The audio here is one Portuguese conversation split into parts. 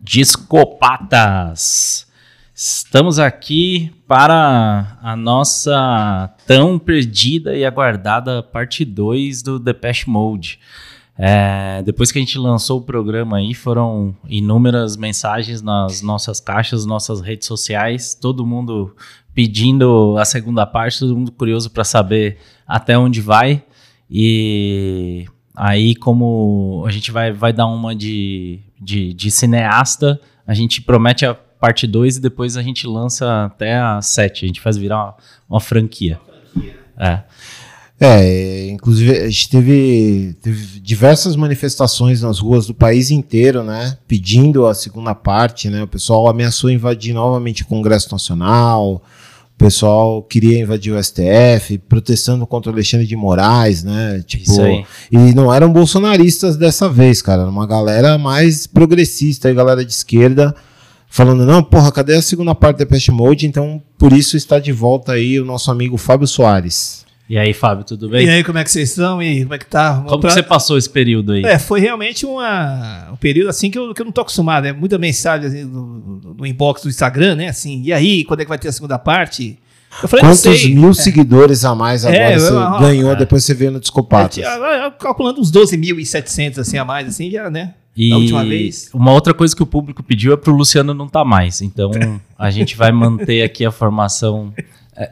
Discopatas. Estamos aqui para a nossa tão perdida e aguardada parte 2 do Depeche Mode. É, depois que a gente lançou o programa aí, foram inúmeras mensagens nas nossas caixas, nossas redes sociais, todo mundo pedindo a segunda parte, todo mundo curioso para saber até onde vai. E aí, como a gente vai, vai dar uma de, de, de cineasta, a gente promete a parte 2 e depois a gente lança até a 7. A gente faz virar uma, uma franquia. É. É, inclusive a gente teve, teve, diversas manifestações nas ruas do país inteiro, né, pedindo a segunda parte, né, o pessoal ameaçou invadir novamente o Congresso Nacional, o pessoal queria invadir o STF, protestando contra o Alexandre de Moraes, né, tipo, Isso aí. e não eram bolsonaristas dessa vez, cara, era uma galera mais progressista, galera de esquerda, falando, não, porra, cadê a segunda parte da Pest Mode? Então, por isso está de volta aí o nosso amigo Fábio Soares. E aí, Fábio, tudo bem? E aí, como é que vocês estão? E aí, como é que tá? Como pra... que você passou esse período aí? É, foi realmente uma, um período assim que eu, que eu não tô acostumado. É muita mensagem assim, no, no, inbox do Instagram, né? Assim, e aí, quando é que vai ter a segunda parte? Eu falei, Quantos mil é. seguidores a mais agora é, você eu, ganhou é. depois você veio no Descopatos? É, calculando uns 12.700 assim a mais, assim, já, né? E da última vez. Uma outra coisa que o público pediu é pro Luciano não estar tá mais. Então a gente vai manter aqui a formação.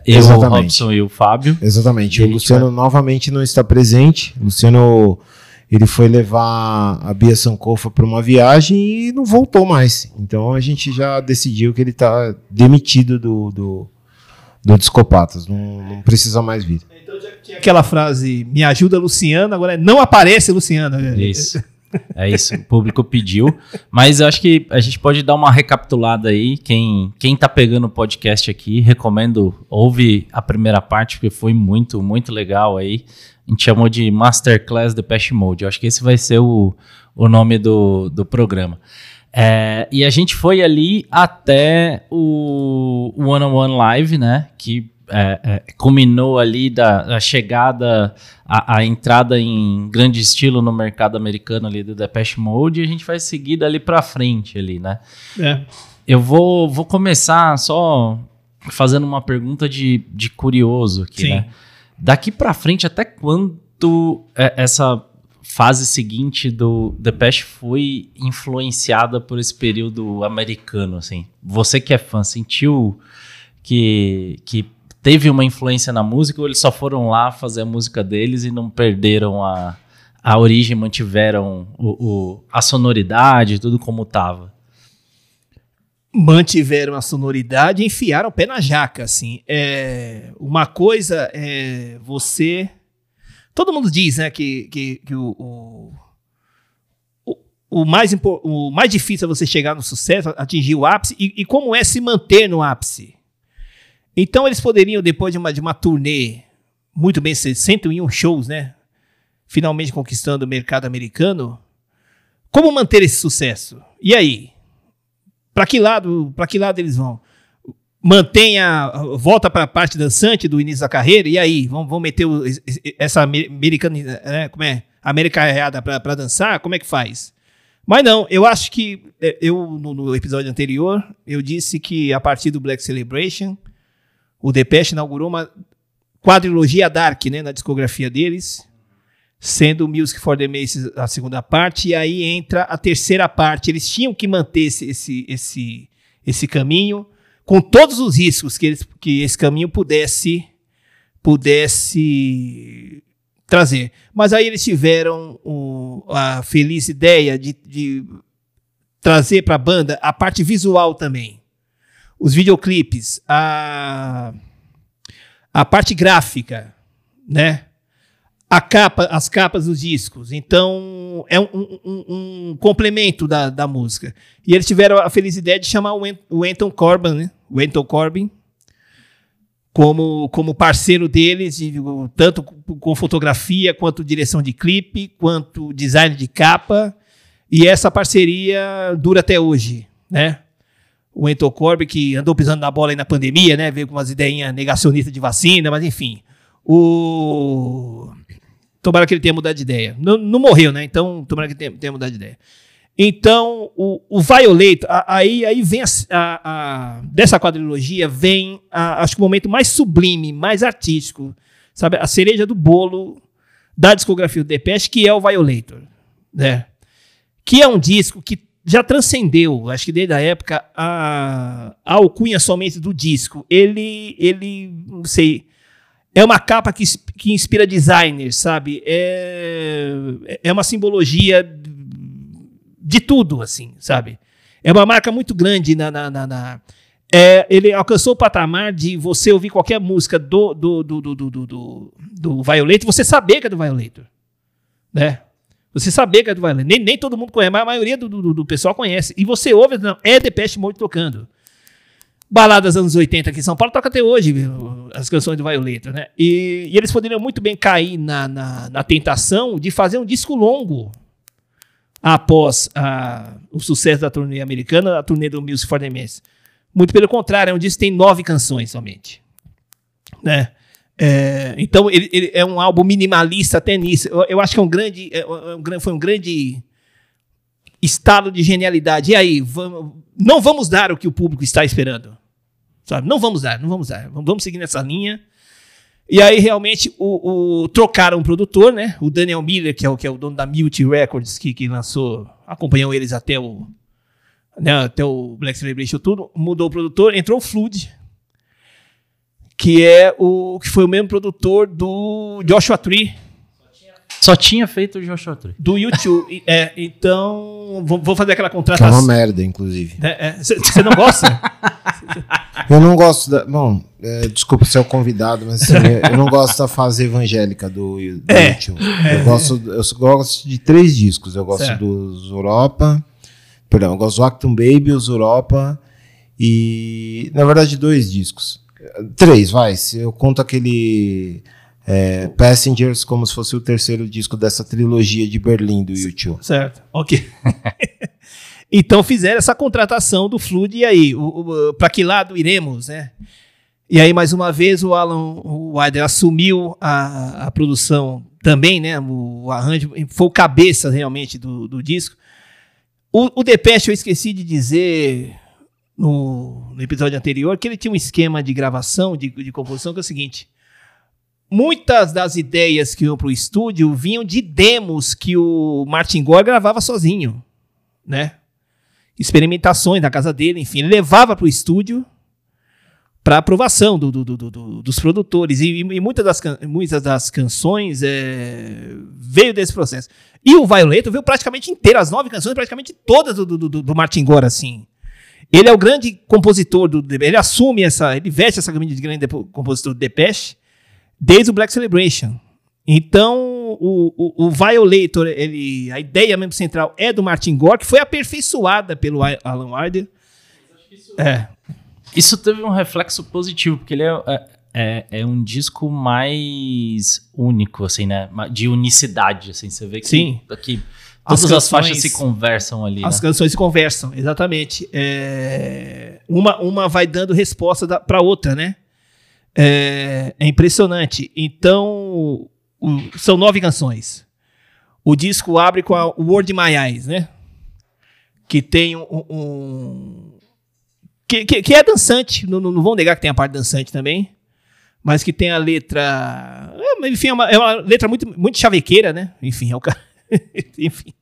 Eu, Exatamente. o Robson e o Fábio. Exatamente. O Luciano vai... novamente não está presente. O Luciano ele foi levar a Bia Sankofa para uma viagem e não voltou mais. Então a gente já decidiu que ele está demitido do, do, do Discopatas. Não, não precisa mais vir. Então já tinha aquela frase: me ajuda, Luciano. Agora é não aparece, Luciano. Isso. É isso, o público pediu. Mas eu acho que a gente pode dar uma recapitulada aí. Quem, quem tá pegando o podcast aqui, recomendo, ouve a primeira parte, porque foi muito, muito legal aí. A gente chamou de Masterclass Depeche Mode. Eu acho que esse vai ser o, o nome do, do programa. É, e a gente foi ali até o One on One Live, né? Que é, é, culminou ali da, da chegada, a, a, entrada em grande estilo no mercado americano ali do Depeche Mode e a gente vai seguir dali para frente ali, né? É. Eu vou, vou começar só fazendo uma pergunta de, de curioso aqui, Sim. né? Daqui para frente, até quando é, essa fase seguinte do Depeche foi influenciada por esse período americano, assim? Você que é fã, sentiu que, que teve uma influência na música ou eles só foram lá fazer a música deles e não perderam a, a origem, mantiveram o, o a sonoridade, tudo como estava? Mantiveram a sonoridade e enfiaram o pé na jaca, assim. É, uma coisa é você... Todo mundo diz, né, que, que, que o, o, o, mais, o mais difícil é você chegar no sucesso, atingir o ápice, e, e como é se manter no ápice. Então eles poderiam, depois de uma, de uma turnê muito bem, 101 shows, né? Finalmente conquistando o mercado americano. Como manter esse sucesso? E aí? Para que lado, para que lado eles vão? Mantenha, volta para a parte dançante do início da carreira e aí vão, vão meter o, essa americana, né, como é, americana para dançar? Como é que faz? Mas não, eu acho que é, eu no, no episódio anterior eu disse que a partir do Black Celebration o Depeche inaugurou uma quadrilogia Dark, né, na discografia deles, sendo Music for the Maces a segunda parte, e aí entra a terceira parte. Eles tinham que manter esse, esse, esse, esse caminho, com todos os riscos que, eles, que esse caminho pudesse, pudesse trazer. Mas aí eles tiveram o, a feliz ideia de, de trazer para a banda a parte visual também os videoclipes, a, a parte gráfica, né? A capa, as capas dos discos. Então, é um, um, um complemento da, da música. E eles tiveram a feliz ideia de chamar o, Anton Corbin, né? O Anton Corbin, como, como parceiro deles, tanto com fotografia, quanto direção de clipe, quanto design de capa. E essa parceria dura até hoje, né? O Entor Corby, que andou pisando na bola aí na pandemia, né? Veio com umas ideinhas negacionistas de vacina, mas enfim. O... Tomara que ele tenha mudado de ideia. Não, não morreu, né? Então, tomara que tenha, tenha mudado de ideia. Então, o, o Violator, aí, aí vem a, a- a- dessa quadrilogia, vem a- acho que o momento mais sublime, mais artístico, sabe? A cereja do bolo da discografia do Depeche, que é o Violator, né? Que é um disco que já transcendeu, acho que desde a época, a, a alcunha somente do disco. Ele, ele, não sei, é uma capa que, que inspira designers, sabe? É, é uma simbologia de tudo, assim, sabe? É uma marca muito grande na. na, na- na- é, ele alcançou o patamar de você ouvir qualquer música do, do, do, do, do, do, do, Violator você saber que é do Violator. Né? Você saber que é do Violator. Nem, nem todo mundo conhece, mas a maioria do, do, do pessoal conhece. E você ouve, não, é Depeche Mode tocando. Baladas anos 80 aqui em São Paulo toca até hoje as canções do Violator, né? E, e eles poderiam muito bem cair na, na, na tentação de fazer um disco longo após a- o sucesso da turnê americana, a turnê do Music for the Mess. Muito pelo contrário, é um disco que tem nove canções somente. Né? É, então, ele, ele é um álbum minimalista até nisso. Eu, eu acho que é um grande, é um gran- foi um grande estado de genialidade. E aí, vamos, não vamos dar o que o público está esperando. Sabe? Não vamos dar, não vamos dar. Vamos vamos seguir nessa linha. E aí, realmente, o, o- trocaram o produtor, né? O Daniel Miller, que é o, que é o dono da Multi Records, que, que lançou, acompanhou eles até o, né, até o Black Celebration tudo, mudou o produtor, entrou o Flood, que é o que foi o mesmo produtor do Joshua Tree, Só tinha feito o Joshua Tree. do YouTube. É, então, vou, vou fazer aquela Que é uma contratação. merda, inclusive. Você não gosta? Eu não gosto da. Bom, é, desculpa ser o convidado, mas assim, eu- não gosto da fase evangélica do, do É. YouTube. Eu, gosto, eu gosto de três discos. Eu gosto Certo. dos Europa. Perdão, eu gosto do Actum Baby, os Europa. E. Na verdade, dois discos. Três, vai. Se eu conto aquele. é, Passengers como se fosse o terceiro disco dessa trilogia de Berlim do YouTube. certo, ok. então fizeram essa contratação do Flood, e aí, para que lado iremos, né? E aí, mais uma vez, o Alan Wilder assumiu a, a produção também, né? O, arranjo, foi o cabeça realmente do, do disco. O, o Depeche, eu esqueci de dizer no, no episódio anterior que ele tinha um esquema de gravação, de, de composição, que é o seguinte. Muitas das ideias que iam para o estúdio vinham de demos que o Martin Gore gravava sozinho, né? Experimentações na casa dele, enfim, ele levava para o estúdio para aprovação do, do- do- do- do- dos produtores e, e muitas, das, muitas das canções é, veio desse processo. E o Violator veio praticamente inteiro, as nove canções praticamente todas do Martin Gore, assim. Ele é o grande compositor do Depeche, ele assume essa, ele veste essa camisa de grande compositor do Depeche desde o Black Celebration. Então, o, o, o Violator, ele, a ideia mesmo central é do Martin Gore, que foi aperfeiçoada pelo Alan Wilder. É, Isso teve um reflexo positivo, porque ele é, é, é- é um disco mais único, assim, né? De unicidade, assim. Você vê que, Sim. que As todas as, canções- faixas se conversam ali, As né? canções se conversam, exatamente. É, uma, uma vai dando resposta para outra, né? É, é impressionante. Então, o- são nove canções. O disco abre com a Word in My Eyes, né? Que tem um. um- que, que, que é dançante, não, não vão negar que tem a parte dançante também. Mas que tem a letra. é, enfim, é uma, é uma letra muito, muito chavequeira, né? Enfim, é o cara. enfim.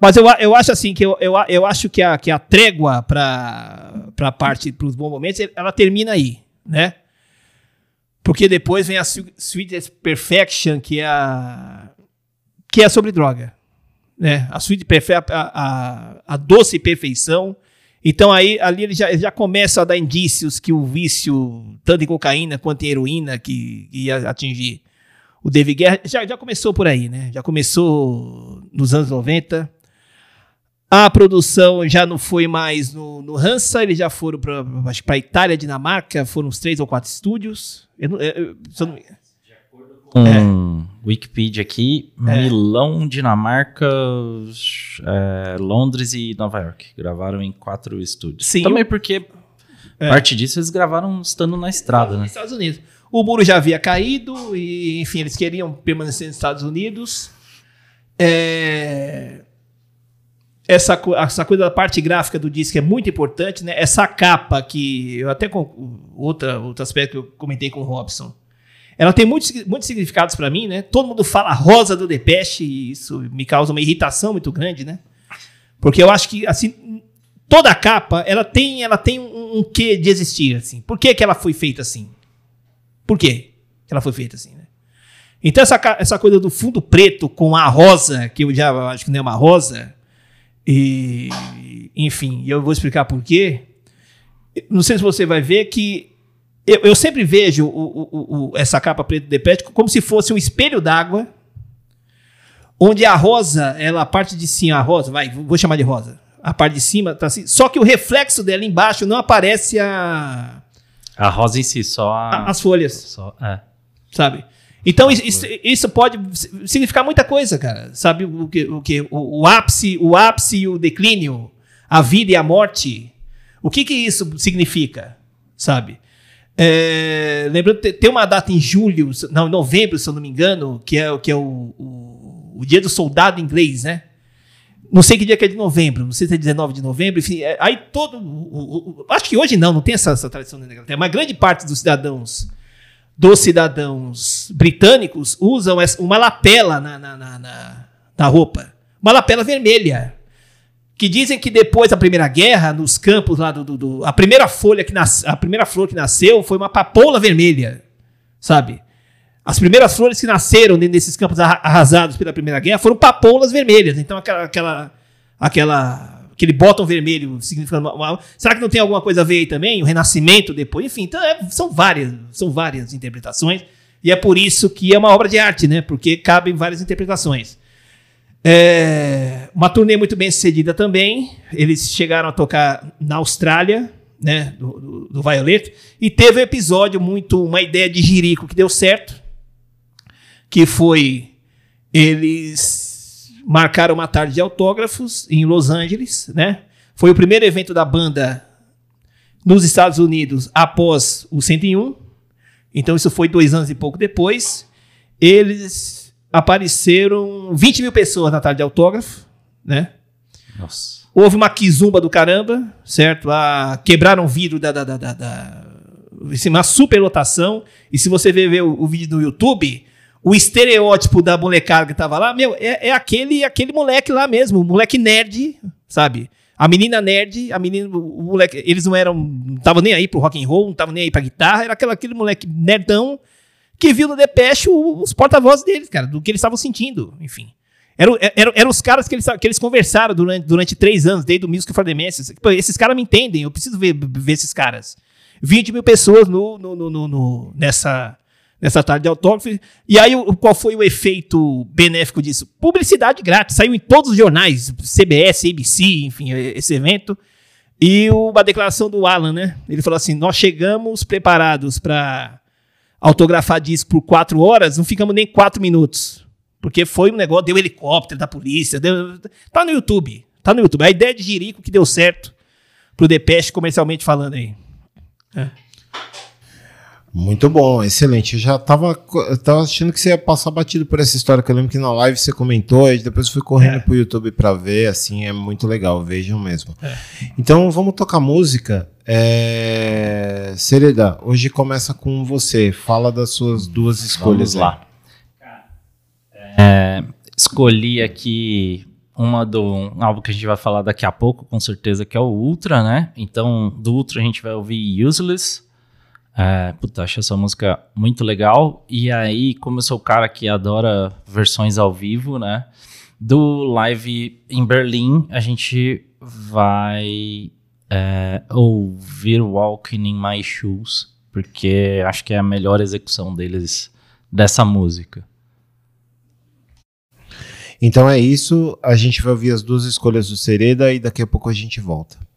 Mas eu, eu acho assim que eu, eu, eu acho que a, que a trégua para a parte para os bons momentos, ela termina aí, né? Porque depois vem a Sweet Perfection, que é a que é sobre droga, né? A Sweet Perfection, a, a, a doce perfeição. Então aí ali ele já, ele já começa a dar indícios que o vício, tanto em cocaína quanto em heroína, que, que ia atingir o David Guerra, já, já começou por aí, né? Já começou nos anos 90. A produção já não foi mais no, no Hansa, eles já foram para a Itália, Dinamarca, foram uns três ou quatro estúdios. Eu não- eu- eu- se eu não me- Um Wikipedia aqui, Milão, Dinamarca, é, Londres e Nova York. Gravaram em quatro estúdios. Sim, Também porque É. parte disso eles gravaram estando na estrada, né? Nos Estados Unidos. O muro já havia caído e, enfim, eles queriam permanecer nos Estados Unidos. É, essa, essa coisa da parte gráfica do disco é muito importante, né? Essa capa que eu até outra outro aspecto que eu comentei com o Robson. Ela tem muitos, muitos significados para mim, né? Todo mundo fala rosa do Depeche e isso me causa uma irritação muito grande, né? Porque eu acho que assim toda capa ela tem ela tem um, um quê de existir assim. Por que, que ela foi feita assim? Por quê que ela foi feita assim, né? Então essa, essa coisa do fundo preto com a rosa, que eu já acho que não é uma rosa, e, enfim, eu vou explicar por quê. Não sei se você vai ver que eu, eu sempre vejo o, o, o, essa capa preta de pet como se fosse um espelho d'água, onde a rosa, ela a parte de cima, a rosa, vai, vou chamar de rosa. A parte de cima tá assim, só que o reflexo dela embaixo não aparece a a rosa em si, só a, as folhas. Só, é. Sabe? Então isso, isso, pode significar muita coisa, cara. Sabe o que o, que, o, o ápice, o ápice e o declínio, a vida e a morte. O que que isso significa, sabe? É, lembrando, tem uma data em julho, não, novembro, se eu não me engano, que é, que é o, o, o dia do soldado inglês, né? Não sei que dia que é de novembro, não sei se é 19 de novembro, enfim. É, aí todo. O, o, acho que hoje não, não tem essa, essa tradição na Inglaterra, mas grande parte dos cidadãos dos cidadãos britânicos usam uma lapela na, na, na, na, roupa. Uma lapela vermelha. Que dizem que depois da Primeira Guerra, nos campos lá do. do, do a primeira folha que nas, a primeira flor que nasceu foi uma papoula vermelha. Sabe? As primeiras flores que nasceram nesses campos arrasados pela Primeira Guerra foram papoulas vermelhas. Então aquela, aquela, aquela aquele botão vermelho significando uma, será que não tem alguma coisa a ver aí também? O renascimento depois? Enfim então é, são várias são várias interpretações e é por isso que é uma obra de arte né? Porque cabem várias interpretações. É, uma turnê muito bem sucedida também. Eles chegaram a tocar na Austrália né? Do, do, do Violet. E teve um episódio muito uma ideia de jirico que deu certo que foi eles marcaram uma tarde de autógrafos em Los Angeles, né? Foi o primeiro evento da banda nos Estados Unidos após o 101. Então isso foi dois anos e pouco depois. Eles apareceram 20 mil pessoas na tarde de autógrafo, né? Nossa. Houve uma quizumba do caramba, certo? Ah, quebraram o vidro da, da, da, da, da uma superlotação. E se você ver, ver o, o vídeo no YouTube, o estereótipo da molecada que tava lá, meu, é, é, aquele aquele moleque lá mesmo, o moleque nerd, sabe? A menina nerd, a menina, o moleque, eles não eram, não estavam nem aí pro rock and roll, não estavam nem aí pra guitarra, era aquele, aquele moleque nerdão que viu no Depeche os porta-vozes deles, cara, do que eles estavam sentindo, enfim. Eram, eram, eram os caras que eles, que eles conversaram durante, durante três anos, desde o Music for the Masses. Esses caras me entendem, eu preciso ver, ver esses caras. 20 mil pessoas no, no, no, no nessa, nessa tarde de autógrafo. E aí, qual foi o efeito benéfico disso? Publicidade grátis. Saiu em todos os jornais, CBS, ABC, enfim, esse evento. E uma declaração do Alan, né? Ele falou assim: Nós chegamos preparados para autografar disco por quatro horas, não ficamos nem quatro minutos. Porque foi um negócio, deu helicóptero da polícia, deu, tá no YouTube. Tá no YouTube. A ideia de Jirico que deu certo pro Depeche comercialmente falando aí. É. Muito bom, excelente. Eu já estava tava achando que você ia passar batido por essa história, que eu lembro que na live você comentou, e depois fui correndo é. pro YouTube para ver, assim, é muito legal, vejam mesmo. É. Então vamos tocar música. É... Sereda, hoje começa com você. Fala das suas duas escolhas vamos lá. É, escolhi aqui uma do um álbum que a gente vai falar daqui a pouco, com certeza, que é o Ultra, né? Então, do Ultra a gente vai ouvir Useless. É, puta, acho essa música muito legal. E aí, como eu sou o cara que adora versões ao vivo, né? Do live em Berlim, a gente vai é, ouvir Walking in My Shoes, porque acho que é a melhor execução deles dessa música. Então é isso. A gente vai ouvir as duas escolhas do Sereda e daqui a pouco a gente volta.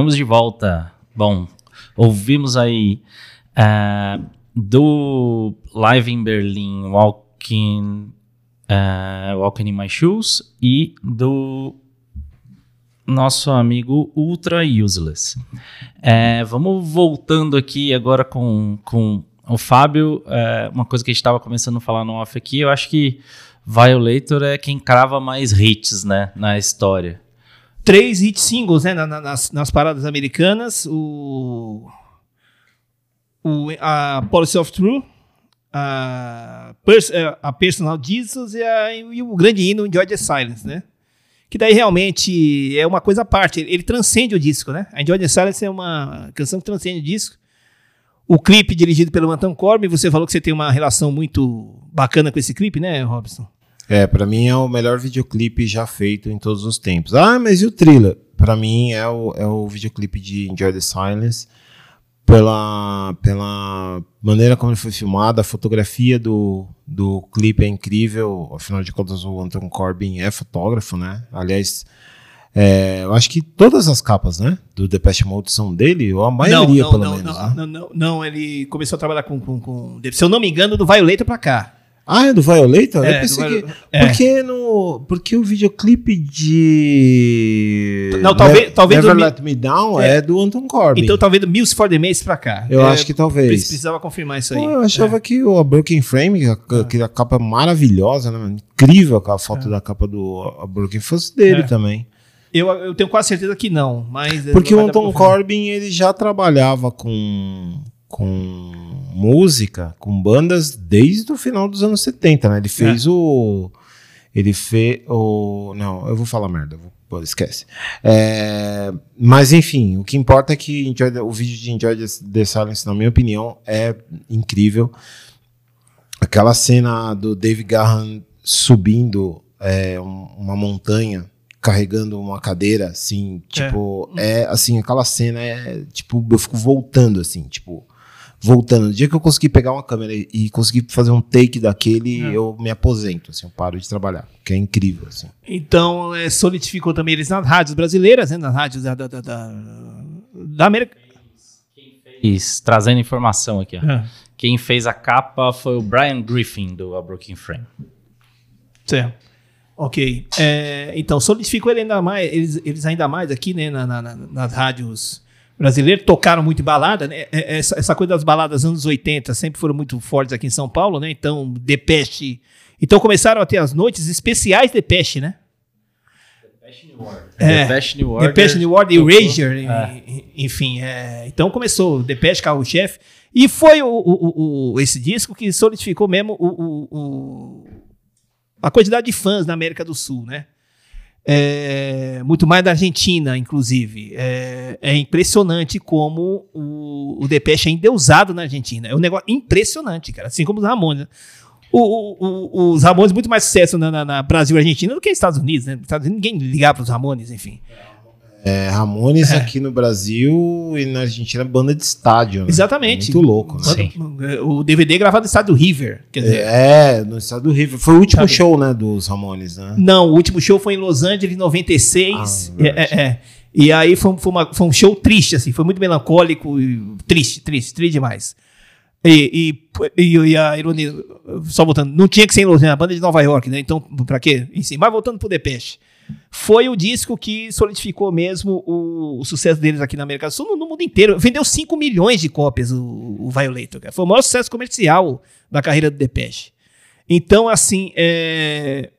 Estamos de volta. Bom, ouvimos aí ah, do Live in Berlin, Walking, ah, Walking in My Shoes e do nosso amigo Ultra Useless. É, vamos voltando aqui agora com, com o Fábio. é, uma coisa que a gente estava começando a falar no off aqui, eu acho que Violator é quem crava mais hits né, na história. Três hit singles, né? na- na- nas, nas paradas americanas. O. o a Policy of True. A, Pers- eh, a Personal Jesus e, a- e o grande hino Enjoy the Silence, né? Que daí realmente é uma coisa à parte. Ele, ele transcende o disco, né? A Enjoy the Silence é uma canção que transcende o disco. O clipe dirigido pelo Anton Corbin, você falou que você tem uma relação muito bacana com esse clipe, né, Robson? É, pra mim é o melhor videoclipe já feito em todos os tempos. Ah, mas e o thriller? Pra mim é o, é o videoclipe de Enjoy the Silence. Pela, pela maneira como ele foi filmado, a fotografia do, do clipe é incrível. Afinal de contas, o Anton Corbin é fotógrafo, né? Aliás, é, eu acho que todas as capas, né? Do Depeche Mode são dele, ou a maioria, não, pelo não, menos. Não, né? não, não, não, ele começou a trabalhar com, com, com- Se eu não me engano, do Violator pra cá. Ah, é do Violator? É, eu pensei que. É. Porque, no, porque o videoclipe de. Não, talvez- Ne- talvez Never do Let Me Down É. é, do Anton Corbin. Então talvez do Mills for the Maze pra cá. eu É, acho que talvez. Precisava confirmar isso aí. Pô, eu achava É. que o A Broken Frame, a, aquela capa maravilhosa, né? Incrível aquela foto da capa do A Broken fosse dele É. também. Eu, eu tenho quase certeza que não, mas... Porque vai o Anton. Corbin ele já trabalhava com, com música, com bandas desde o final dos anos 70, né? Ele fez o. Ele fez o. Não, eu vou falar merda. eu vou- esquece. É, mas enfim, o que importa é que Enjoy o vídeo de Enjoy the, Silence, na minha opinião, é incrível. Aquela cena do Dave Gahan subindo é, um- uma montanha, carregando uma cadeira, assim, tipo, é, assim, aquela cena é, tipo, eu fico voltando, assim, tipo, voltando. No dia que eu conseguir pegar uma câmera e, conseguir fazer um take daquele, É. eu me aposento, assim, eu paro de trabalhar, que é incrível, assim. Então, é, solidificou também eles nas rádios brasileiras, né? Nas rádios da, da, da, da, América. Isso, trazendo informação aqui. Ó. É. Quem fez a capa foi o Brian Griffin, do A Broken Frame. Certo. Ok. É, então, solidificou ele ainda mais, eles, eles ainda mais aqui, né, na- na- na- nas rádios brasileiras, tocaram muito em balada, né? É, Essa, essa coisa das baladas anos 80 sempre foram muito fortes aqui em São Paulo, né? Então, Depeche. Então começaram a ter as noites especiais Depeche, né? É. Depeche New Order. Depeche New Order, tocou. Erasure, É. e- e- enfim. é, então começou Depeche, carro-chefe. E foi o, o- o- esse disco que solidificou mesmo o, o- o- a quantidade de fãs na América do Sul, né? É, muito mais da Argentina, inclusive. É, é impressionante como o, o Depeche é endeusado na Argentina. É um negócio impressionante, cara. Assim como os Ramones. O- o- os Ramones muito mais sucesso na, na- na Brasil e Argentina do que nos Estados Unidos, né? Estados Unidos ninguém ligava para os Ramones, enfim. É, Ramones É. aqui no Brasil e na Argentina, banda de estádio, né? Exatamente. Muito louco, né? Sim. O DVD gravado no estado do River. Quer dizer, É, no estado do Rio. Foi o último Sabe? show, né, dos Ramones, né? Não, o último show foi em Los Angeles em 96. Ah, é, é, é. E aí foi, foi uma- foi um show triste, assim, foi muito melancólico e triste, triste, triste demais. E, e, e- e a ironia, só voltando, não tinha que ser em Los Angeles, a banda de Nova York, né? Então, pra quê? Enfim, mas voltando pro Depeche. Foi o disco que solidificou mesmo o, o sucesso deles aqui na América do Sul, no, no mundo inteiro. Vendeu 5 milhões de cópias o, o Violator, cara. Foi o maior sucesso comercial da carreira do Depeche. Então, assim, é,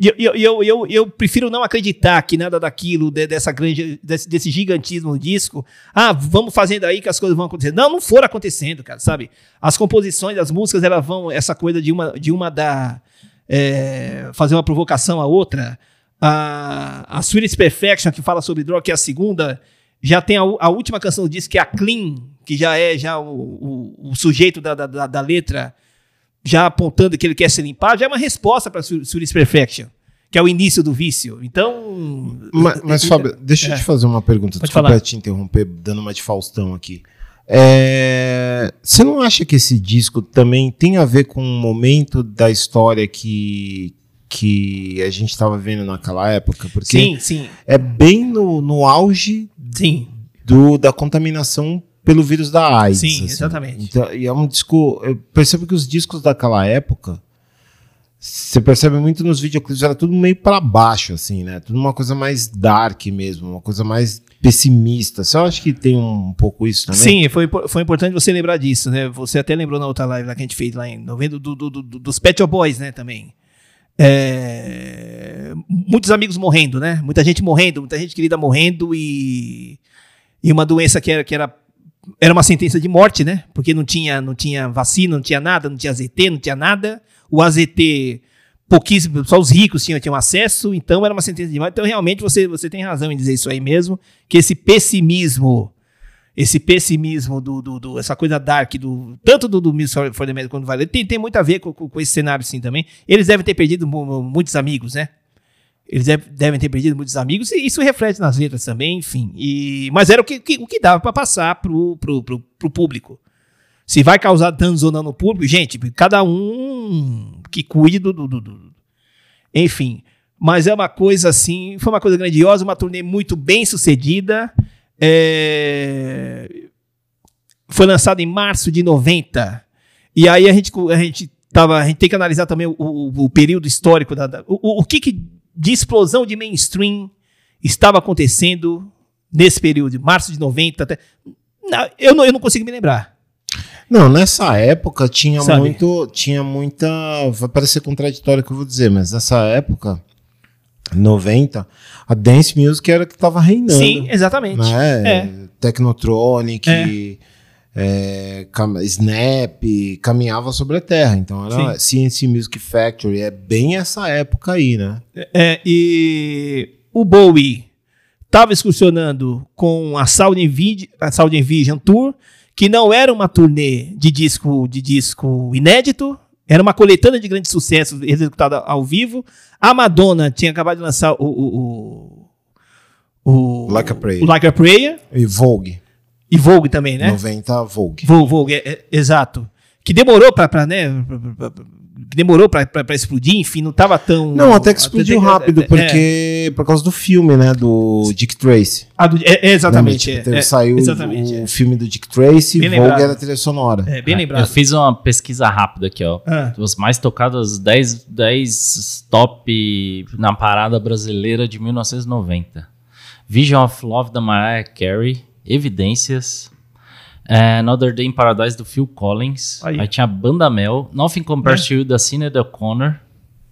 eu, eu, eu, eu, prefiro não acreditar que nada daquilo, de- dessa grande, desse, desse gigantismo no disco, ah, vamos fazendo aí que as coisas vão acontecer. Não, não foram acontecendo, cara, sabe? As composições, as músicas, elas vão, essa coisa de uma, de uma dar, é, fazer uma provocação à outra. A, a Sweetest Perfection, que fala sobre droga, que é a segunda, já tem a, a última canção do disco, que é a Clean, que já é já o, o, o sujeito da, da, da- letra já apontando que ele quer se limpar, já é uma resposta para Sweetest Perfection. que é o início do vício. Então. Mas, mas Fábio, deixa eu É. te fazer uma pergunta. Pode Desculpa falar. te interromper, dando uma de Faustão aqui. É, Você não acha que esse disco também tem a ver com um momento da história que, que a gente estava vendo naquela época? Porque Sim, sim, é bem no, no auge sim. do, da contaminação pelo vírus da AIDS. Sim, assim. exatamente. Então, e é um disco. Eu percebo que os discos daquela época. Você percebe muito nos videoclipes, era tudo meio pra baixo, assim, né? Tudo uma coisa mais dark mesmo, uma coisa mais pessimista. Você acha que tem um, pouco isso também? Sim, foi, foi importante você lembrar disso, né? Você até lembrou na outra live lá que a gente fez lá em novembro do, do- do- dos Pet Boys, né? Também. É, muitos amigos morrendo, né? Muita gente morrendo, muita gente querida morrendo e, e uma doença que era, que era, era uma sentença de morte, né? Porque não tinha, não tinha vacina, não tinha nada, não tinha AZT, não tinha nada. O AZT, pouquíssimo, só os ricos tinham, tinham acesso, então era uma sentença de morte. Então, realmente, você, você tem razão em dizer isso aí mesmo, que esse pessimismo esse pessimismo do, do, do- essa coisa dark do tanto do, do Miss for the Medical quanto do Vale tem, tem muito a ver com, com, com esse cenário sim também. Eles devem ter perdido mu- mu- muitos amigos né? Eles deve- devem ter perdido muitos amigos e isso reflete nas letras também enfim. E mas era o que, que- o que dava para passar pro, pro, pro, pro público. Se vai causar danos ou não no público gente cada um que cuide do, do, do- do- enfim. Mas é uma coisa assim foi uma coisa grandiosa uma turnê muito bem sucedida é, Foi lançado em março de 90. E aí a gente, a gente, tava, a gente tem que analisar também o, o- o período histórico, da, da- o, o- que, que de explosão de mainstream estava acontecendo nesse período, março de 90 até. Não, eu, não, eu não consigo me lembrar. Não, nessa época tinha Sabe? muito. Tinha muita. Vai parecer contraditório o que eu vou dizer, mas nessa época, 90, a dance music era que tava reinando. Sim, exatamente. né? É. Technotronic, é, cam- Snap, caminhava sobre a terra. Então era CNC Music Factory, é bem essa época aí, né? É, e o Bowie estava excursionando com a Sound Invi- a Sound Vision Tour, que não era uma turnê de disco de disco inédito, era uma coletânea de grandes sucessos executada ao vivo. A Madonna tinha acabado de lançar o, o, o, o- Like a Prayer. o Like a Prayer E Vogue, e Vogue também, né? 90 Vogue. Vogue, Vogue, é- é- exato. Que demorou pra, pra, né, demorou pra explodir, enfim, não tava tão... Não, até que explodiu até- rápido, é, porque por causa do filme, né, do Dick Tracy. Ah, do- é- é exatamente. Lembra, tipo, é, é, saiu exatamente. o é. filme do Dick Tracy, Bem Vogue lembrado. era a trilha sonora. É, bem Eu lembrado. fiz uma pesquisa rápida aqui, ó. Ah. Os mais tocados 10, 10 top na parada brasileira de 1990. Vision of Love da Mariah Carey, Evidências, é, Another Day in Paradise do Phil Collins, Aí. aí, tinha Banda Mel, Nothing Compares to You da Sinead O'Connor,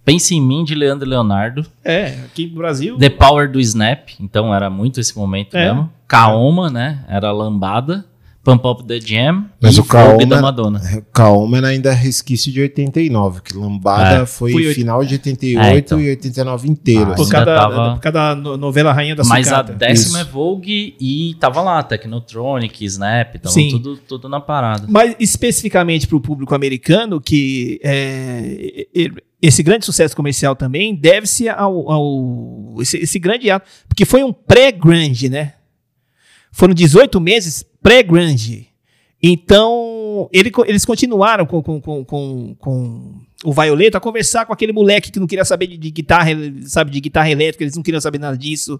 Pense em Mim de Leandro e Leonardo, É, aqui no Brasil. The Power do Snap, então era muito esse momento É. mesmo. Kaoma, né? Era Lambada, Pump Up the Jam Mas e o Kaoma Vogue da Madonna. Calma era ainda resquício de 89, que Lambada É. foi final de 88 É, então. e 89 inteiro. Ah, por, assim. cada, tava- por cada no- novela Rainha da Mas a Sucata. décima Isso. é Vogue e tava lá, Technotronic, Snap, tava Sim. tudo, tudo na parada. Mas especificamente para o público americano, que é, esse grande sucesso comercial também deve-se ao, ao- esse, esse grande ato, porque foi um pré-grunge, né? Foram 18 meses pré-grunge. Então, ele eles continuaram com, com, com, com, com o Violeta a conversar com aquele moleque que não queria saber de, de guitarra, sabe, de guitarra elétrica, eles não queriam saber nada disso,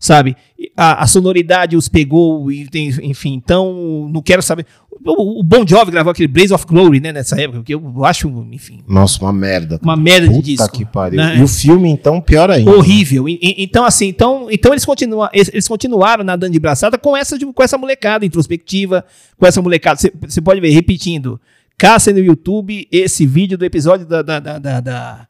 sabe? A, a sonoridade os pegou, e tem- enfim, então, não quero saber. O, o Bon Jovi gravou aquele Blaze of Glory, né, nessa época, que eu acho, enfim, Nossa, uma merda. uma merda de Puta disco. que pariu. né? E o filme, então, pior ainda. Horrível. E- e- então, assim, então, então eles, continua, eles, eles continuaram nadando de braçada com essa, de- com essa molecada introspectiva, com essa molecada. Você- Você pode ver, repetindo, caça no YouTube esse vídeo do episódio da, da, da, da,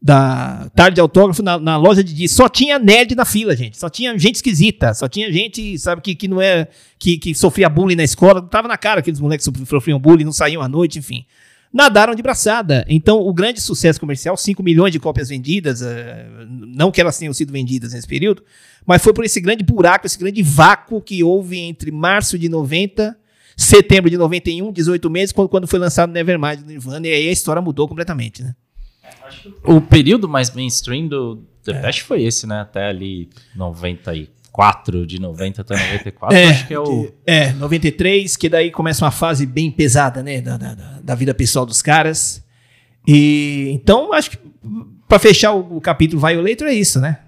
da- Tarde de Autógrafo na, na loja de discos. Só tinha nerd na fila, gente. Só tinha gente esquisita. Só tinha gente, sabe, que, que não é. Que, que sofria bullying na escola. Tava na cara aqueles moleques que sofriam bullying, não saíam à noite, enfim nadaram de braçada. Então, o grande sucesso comercial, 5 milhões de cópias vendidas, eh, não que elas tenham sido vendidas nesse período, mas foi por esse grande buraco, esse grande vácuo que houve entre março de 90, setembro de 91, 18 meses, quando, quando foi lançado Nevermind do Nirvana, e aí a história mudou completamente, né? O período mais mainstream do, Depeche foi esse, né? Até ali 94, de 90 até 94. É, acho que é o. É, 93, que daí começa uma fase bem pesada, né? Da, da, da- da vida pessoal dos caras. E então, acho que pra fechar o, o capítulo Violator é isso, né?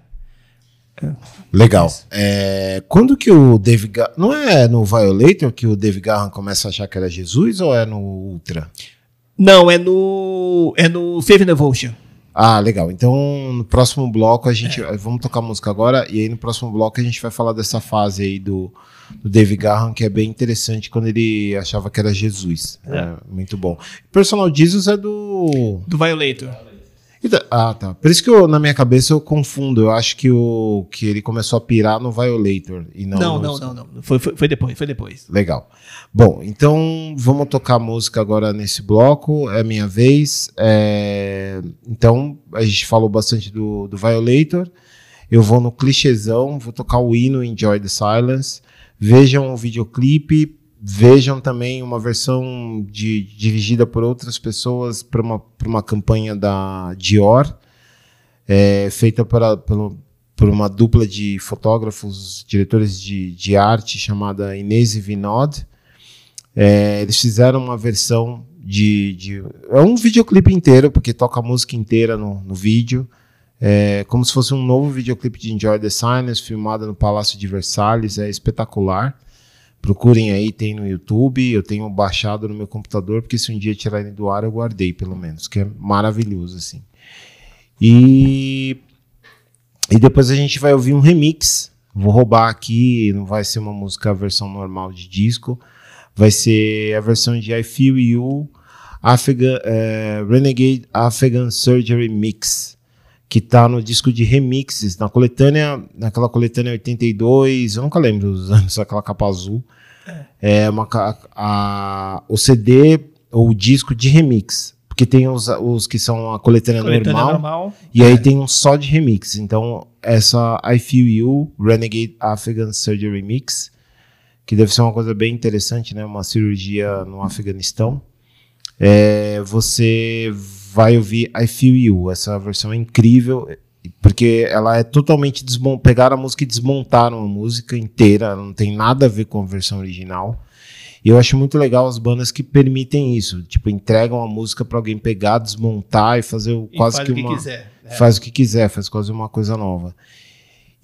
Legal. É, quando que o Dave Ga- Não é no Violator que o Dave Garran começa a achar que era Jesus ou é no Ultra? Não, é no. É no and Devotion. Ah, legal. Então, no próximo bloco a gente. Vamos tocar música agora, e aí no próximo bloco a gente vai falar dessa fase aí do, do Dave Garran, que é bem interessante quando ele achava que era Jesus. É, muito bom. Personal Jesus é do. Do Violator. Então- Ah, tá. Por isso que eu, na minha cabeça eu confundo. Eu acho que, o, que ele começou a pirar no Violator. E não, Não, no- não, não, não. Foi, foi, foi depois, foi depois. Legal. Bom, então vamos tocar música agora nesse bloco. É minha vez. É, Então, a gente falou bastante do, do Violator. Eu vou no clichêzão, vou tocar o hino Enjoy the Silence. Vejam o videoclipe. Vejam também uma versão de- dirigida por outras pessoas para uma, uma campanha da Dior, é, feita pelo, por uma dupla de fotógrafos, diretores de, de arte chamada Inês e Vinod. É, eles fizeram uma versão de, de- É um videoclipe inteiro, porque toca a música inteira no, no vídeo. É como se fosse um novo videoclipe de Enjoy the Silence, filmado no Palácio de Versalhes. É espetacular. Procurem aí, tem no YouTube. Eu tenho baixado no meu computador, porque se um dia tirarem do ar, eu guardei, pelo menos, que é maravilhoso, assim. E e depois a gente vai ouvir um remix. Vou roubar aqui, não vai ser uma música a versão normal de disco. Vai ser a versão de I Feel You Afghan, eh, Renegade Afghan Surgery Mix, que tá no disco de remixes, na coletânea, naquela coletânea 82, eu nunca lembro os anos, aquela capa azul. É uma, ca- a, o CD ou o disco de remix. Porque tem os, os que são a coletânea, Coletânea normal, normal. e aí tem um só de remix. Então, essa I Feel You Renegade Afghan Surgery Mix, que deve ser uma coisa bem interessante, né? Uma cirurgia no Afeganistão. É, você vai ouvir I Feel You. Essa versão é incrível, porque ela é totalmente desmon... Pegaram a música e desmontaram a música inteira. Ela não tem nada a ver com a versão original. E eu acho muito legal as bandas que permitem isso. Tipo, entregam a música para alguém pegar, desmontar e fazer o- E quase faz que o que uma quiser. É. faz o que quiser, faz quase uma coisa nova.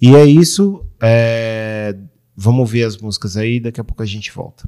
E é isso. é, Vamos ouvir as músicas aí, daqui a pouco a gente volta.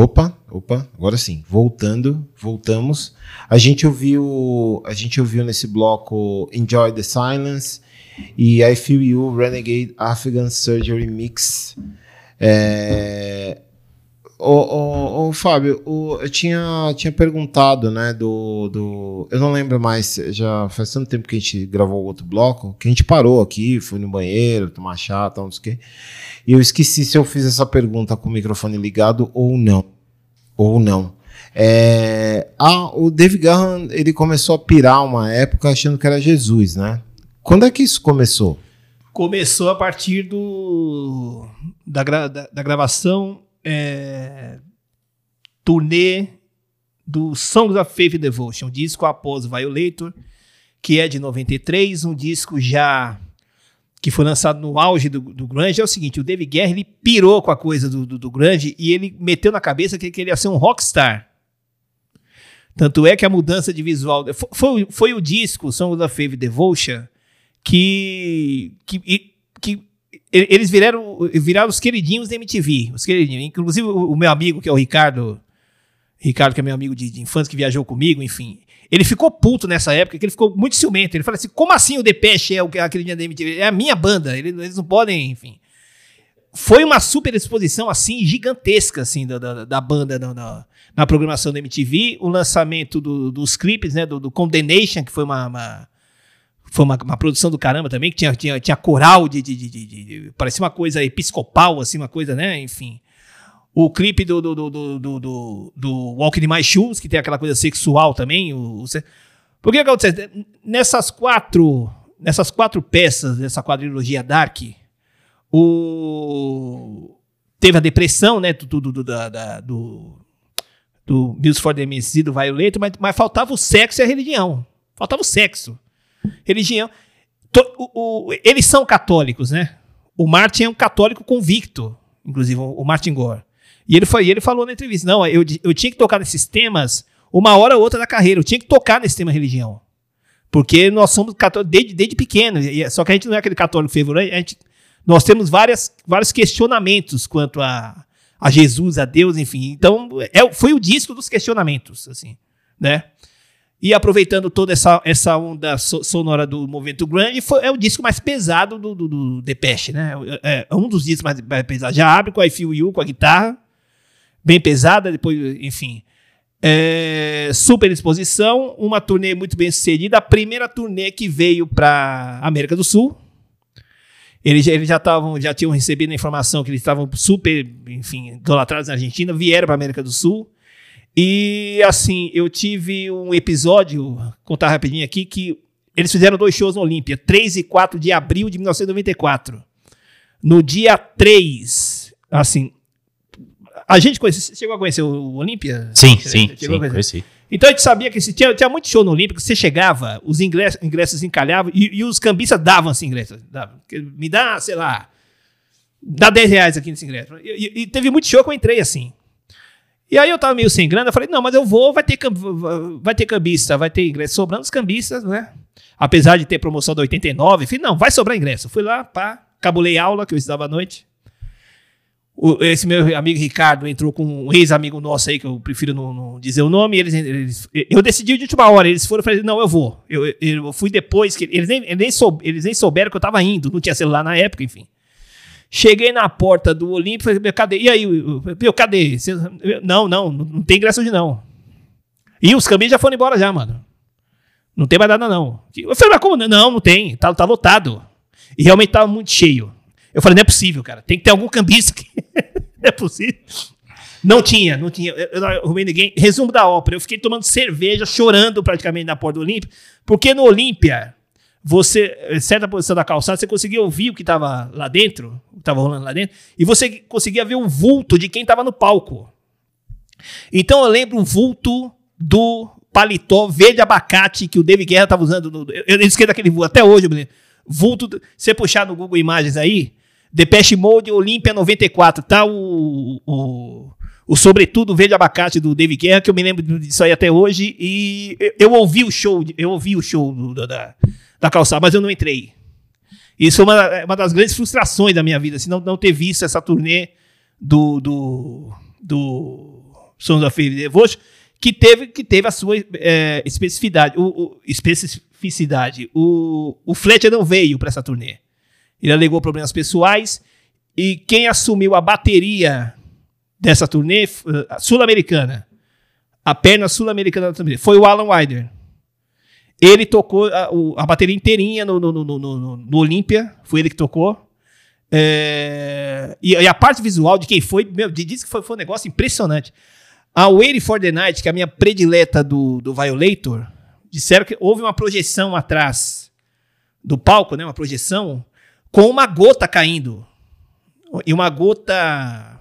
Opa, opa, agora sim. Voltando, voltamos. A gente ouviu, a gente ouviu nesse bloco Enjoy the Silence e I Feel You Renegade Afghan Surgery Mix. É... Ô, ô, ô, Fábio, eu tinha, tinha perguntado, né, do, do. Eu não lembro mais, já faz tanto tempo que a gente gravou outro bloco, que a gente parou aqui, foi no banheiro, tomar chá, tal, não sei o quê. E eu esqueci se eu fiz essa pergunta com o microfone ligado ou não. Ou não. É, ah, o David Graham, ele começou a pirar uma época achando que era Jesus, né? Quando é que isso começou? Começou a partir do da, gra- da, da gravação é, turnê do Songs of Faith and Devotion, um disco após Violator, que é de 93, um disco já que foi lançado no auge do, do grunge. É o seguinte, o David Guerra, ele pirou com a coisa do, do, do grunge e ele meteu na cabeça que, ele ia ser um rockstar. Tanto é que a mudança de visual... Foi, foi, foi o disco, Songs of Faith and Devotion, que, que, que eles viraram, viraram os queridinhos da MTV. Os queridinhos. Inclusive, o, meu amigo, que é o Ricardo, Ricardo, que é meu amigo de, de infância, que viajou comigo, enfim. Ele ficou puto nessa época, que ele ficou muito ciumento. Ele falou assim: como assim o Depeche é o a queridinha da MTV? É a minha banda, eles, não podem, enfim. Foi uma super exposição, assim, gigantesca, assim, da, da, da banda na, na, na programação da MTV. O lançamento do- dos clipes, né, do, do Condemnation, que foi uma- uma foi uma, uma produção do caramba também, que tinha, tinha, tinha coral de, de, de, de- Parecia uma coisa episcopal, assim, uma coisa, né? Enfim. O clipe do, do, do, do, do, do, do Walking in My Shoes, que tem aquela coisa sexual também. O, o, Por que acontece? Nessas quatro, nessas quatro peças dessa quadrilogia Dark, o... teve a depressão, né? Do, do, do, da, da- do, do Music for the do Violator, mas, mas faltava o sexo e a religião. Faltava o sexo religião. O- o- eles são católicos, né? O Martin é um católico convicto, inclusive o, Martin Gore. E ele, foi, ele falou na entrevista: não, eu, eu tinha que tocar nesses temas uma hora ou outra da carreira, eu tinha que tocar nesse tema religião. Porque nós somos católicos desde, desde pequeno, só que a gente não é aquele católico gente, nós temos várias, vários questionamentos quanto a, a Jesus, a Deus, enfim. Então, é, foi o disco dos questionamentos, assim, né? E aproveitando toda essa, essa onda so- sonora do movimento grande, foi, é o disco mais pesado do, do, do Depeche, né? É, é um dos discos mais, pesados. Já abre com I Feel You, com a guitarra, bem pesada, depois, enfim. É, super exposição, uma turnê muito bem sucedida, a primeira turnê que veio para América do Sul. Eles, já- eles já estavam, já tinham recebido a informação que eles estavam super, enfim, idolatrados na Argentina, vieram para América do Sul. E assim, eu tive um episódio, vou contar rapidinho aqui, que eles fizeram dois shows no Olímpia, 3 e 4 de abril de 1994. No dia 3, assim, a gente conhece, você chegou a conhecer o Olímpia? Sim, sim, chegou conheci. Então a gente sabia que se tinha, tinha muito show no Olímpico, você chegava, os ingressos, ingressos encalhavam e, e os cambistas davam esse ingresso. davam. Que Me dá, sei lá, dá 10 reais aqui nesse ingresso. E, e- e teve muito show que eu entrei assim. E aí eu tava meio sem grana, eu falei, não, mas eu vou, vai ter, vai ter cambista, vai ter ingresso sobrando os cambistas, né? Apesar de ter promoção da 89, eu falei, não, vai sobrar ingresso. Fui lá, pá, cabulei aula, que eu estudava à noite. O- esse meu amigo Ricardo entrou com um ex-amigo nosso aí, que eu prefiro não, não dizer o nome. Eles, eles- eu decidi de última hora. Eles foram e falei: não, eu vou. Eu, eu- eu fui depois, que eles nem, eles, nem soube- eles nem souberam que eu tava indo. Não tinha celular na época, enfim. Cheguei na porta do Olímpio, falei: "Meu, cadê? E aí, eu- meu, cadê? Cê- não, não, não, tem ingresso hoje não. E os caminhos já foram embora já, mano. Não tem mais nada não. Eu falei: mas como? não? Não, tem. Tá, tá lotado. E realmente tava muito cheio. Eu falei, não é possível, cara. Tem que ter algum cambista aqui. não é possível. Não tinha, não tinha. Eu não arrumei ninguém. Resumo da ópera. Eu fiquei tomando cerveja, chorando praticamente na porta do Olímpia. Porque no Olímpia, você, em certa posição da calçada, você conseguia ouvir o que estava lá dentro, o que estava rolando lá dentro, e você conseguia ver o vulto de quem estava no palco. Então eu lembro o vulto do paletó verde abacate que o David Guerra estava usando. No, eu, eu esqueci daquele vulto, até hoje, eu. Vulto, você puxar no Google Imagens aí, Depeche Mode Olímpia 94, tá o, o, o sobretudo verde abacate do David Guerra, que eu me lembro disso aí até hoje, e eu, eu ouvi o show, eu ouvi o show do- da, da, da calçada, mas eu não entrei. Isso é uma, é uma das grandes frustrações da minha vida, assim, não, não ter visto essa turnê do, do, do Sons of Devotion, que teve, que teve a sua é, especificidade. O, o- especificidade. O, o Fletcher não veio para essa turnê. Ele alegou problemas pessoais e quem assumiu a bateria dessa turnê a sul-americana, a perna sul-americana da turnê, foi o Alan Wider. Ele tocou a, a bateria inteirinha no, no, no, no, no, no Olímpia, foi ele que tocou. É, e, e a parte visual de quem foi, meu, diz que foi, foi um negócio impressionante. A Waiting for the Night, que é a minha predileta do, do Violator, disseram que houve uma projeção atrás do palco, né, uma projeção, com uma gota caindo. E uma gota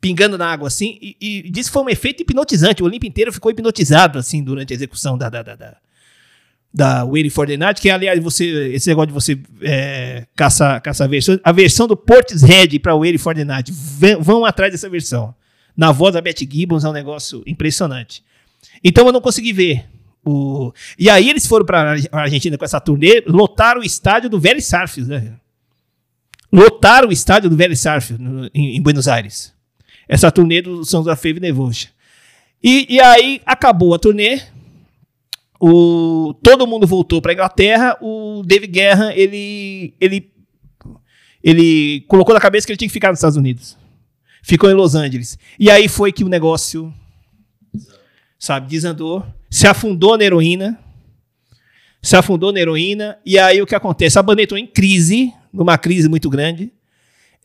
pingando na água, assim, e, e disse que foi um efeito hipnotizante. O Olimpo inteiro ficou hipnotizado, assim, durante a execução da, da, da, da, da Waiting for the Night, que aliás, você, esse negócio de você é, caçar, caçar a versão, a versão do Portishead para Waiting for the Night, vão, atrás dessa versão. Na voz da Beth Gibbons é um negócio impressionante. Então eu não consegui ver. O... E aí eles foram para a Argentina com essa turnê, lotaram o estádio do Vélez Sarsfield, né? Lotaram o estádio do Vélez Sarsfield no- em, em Buenos Aires. Essa turnê do Sons Faith and Devotion. E, e aí acabou a turnê, o, todo mundo voltou para Inglaterra. O David Guerra ele, ele, ele colocou na cabeça que ele tinha que ficar nos Estados Unidos. Ficou em Los Angeles. E aí foi que o negócio, sabe, desandou, se afundou na heroína. Se afundou na heroína. E aí o que acontece? A banda entrou em crise, numa crise muito grande.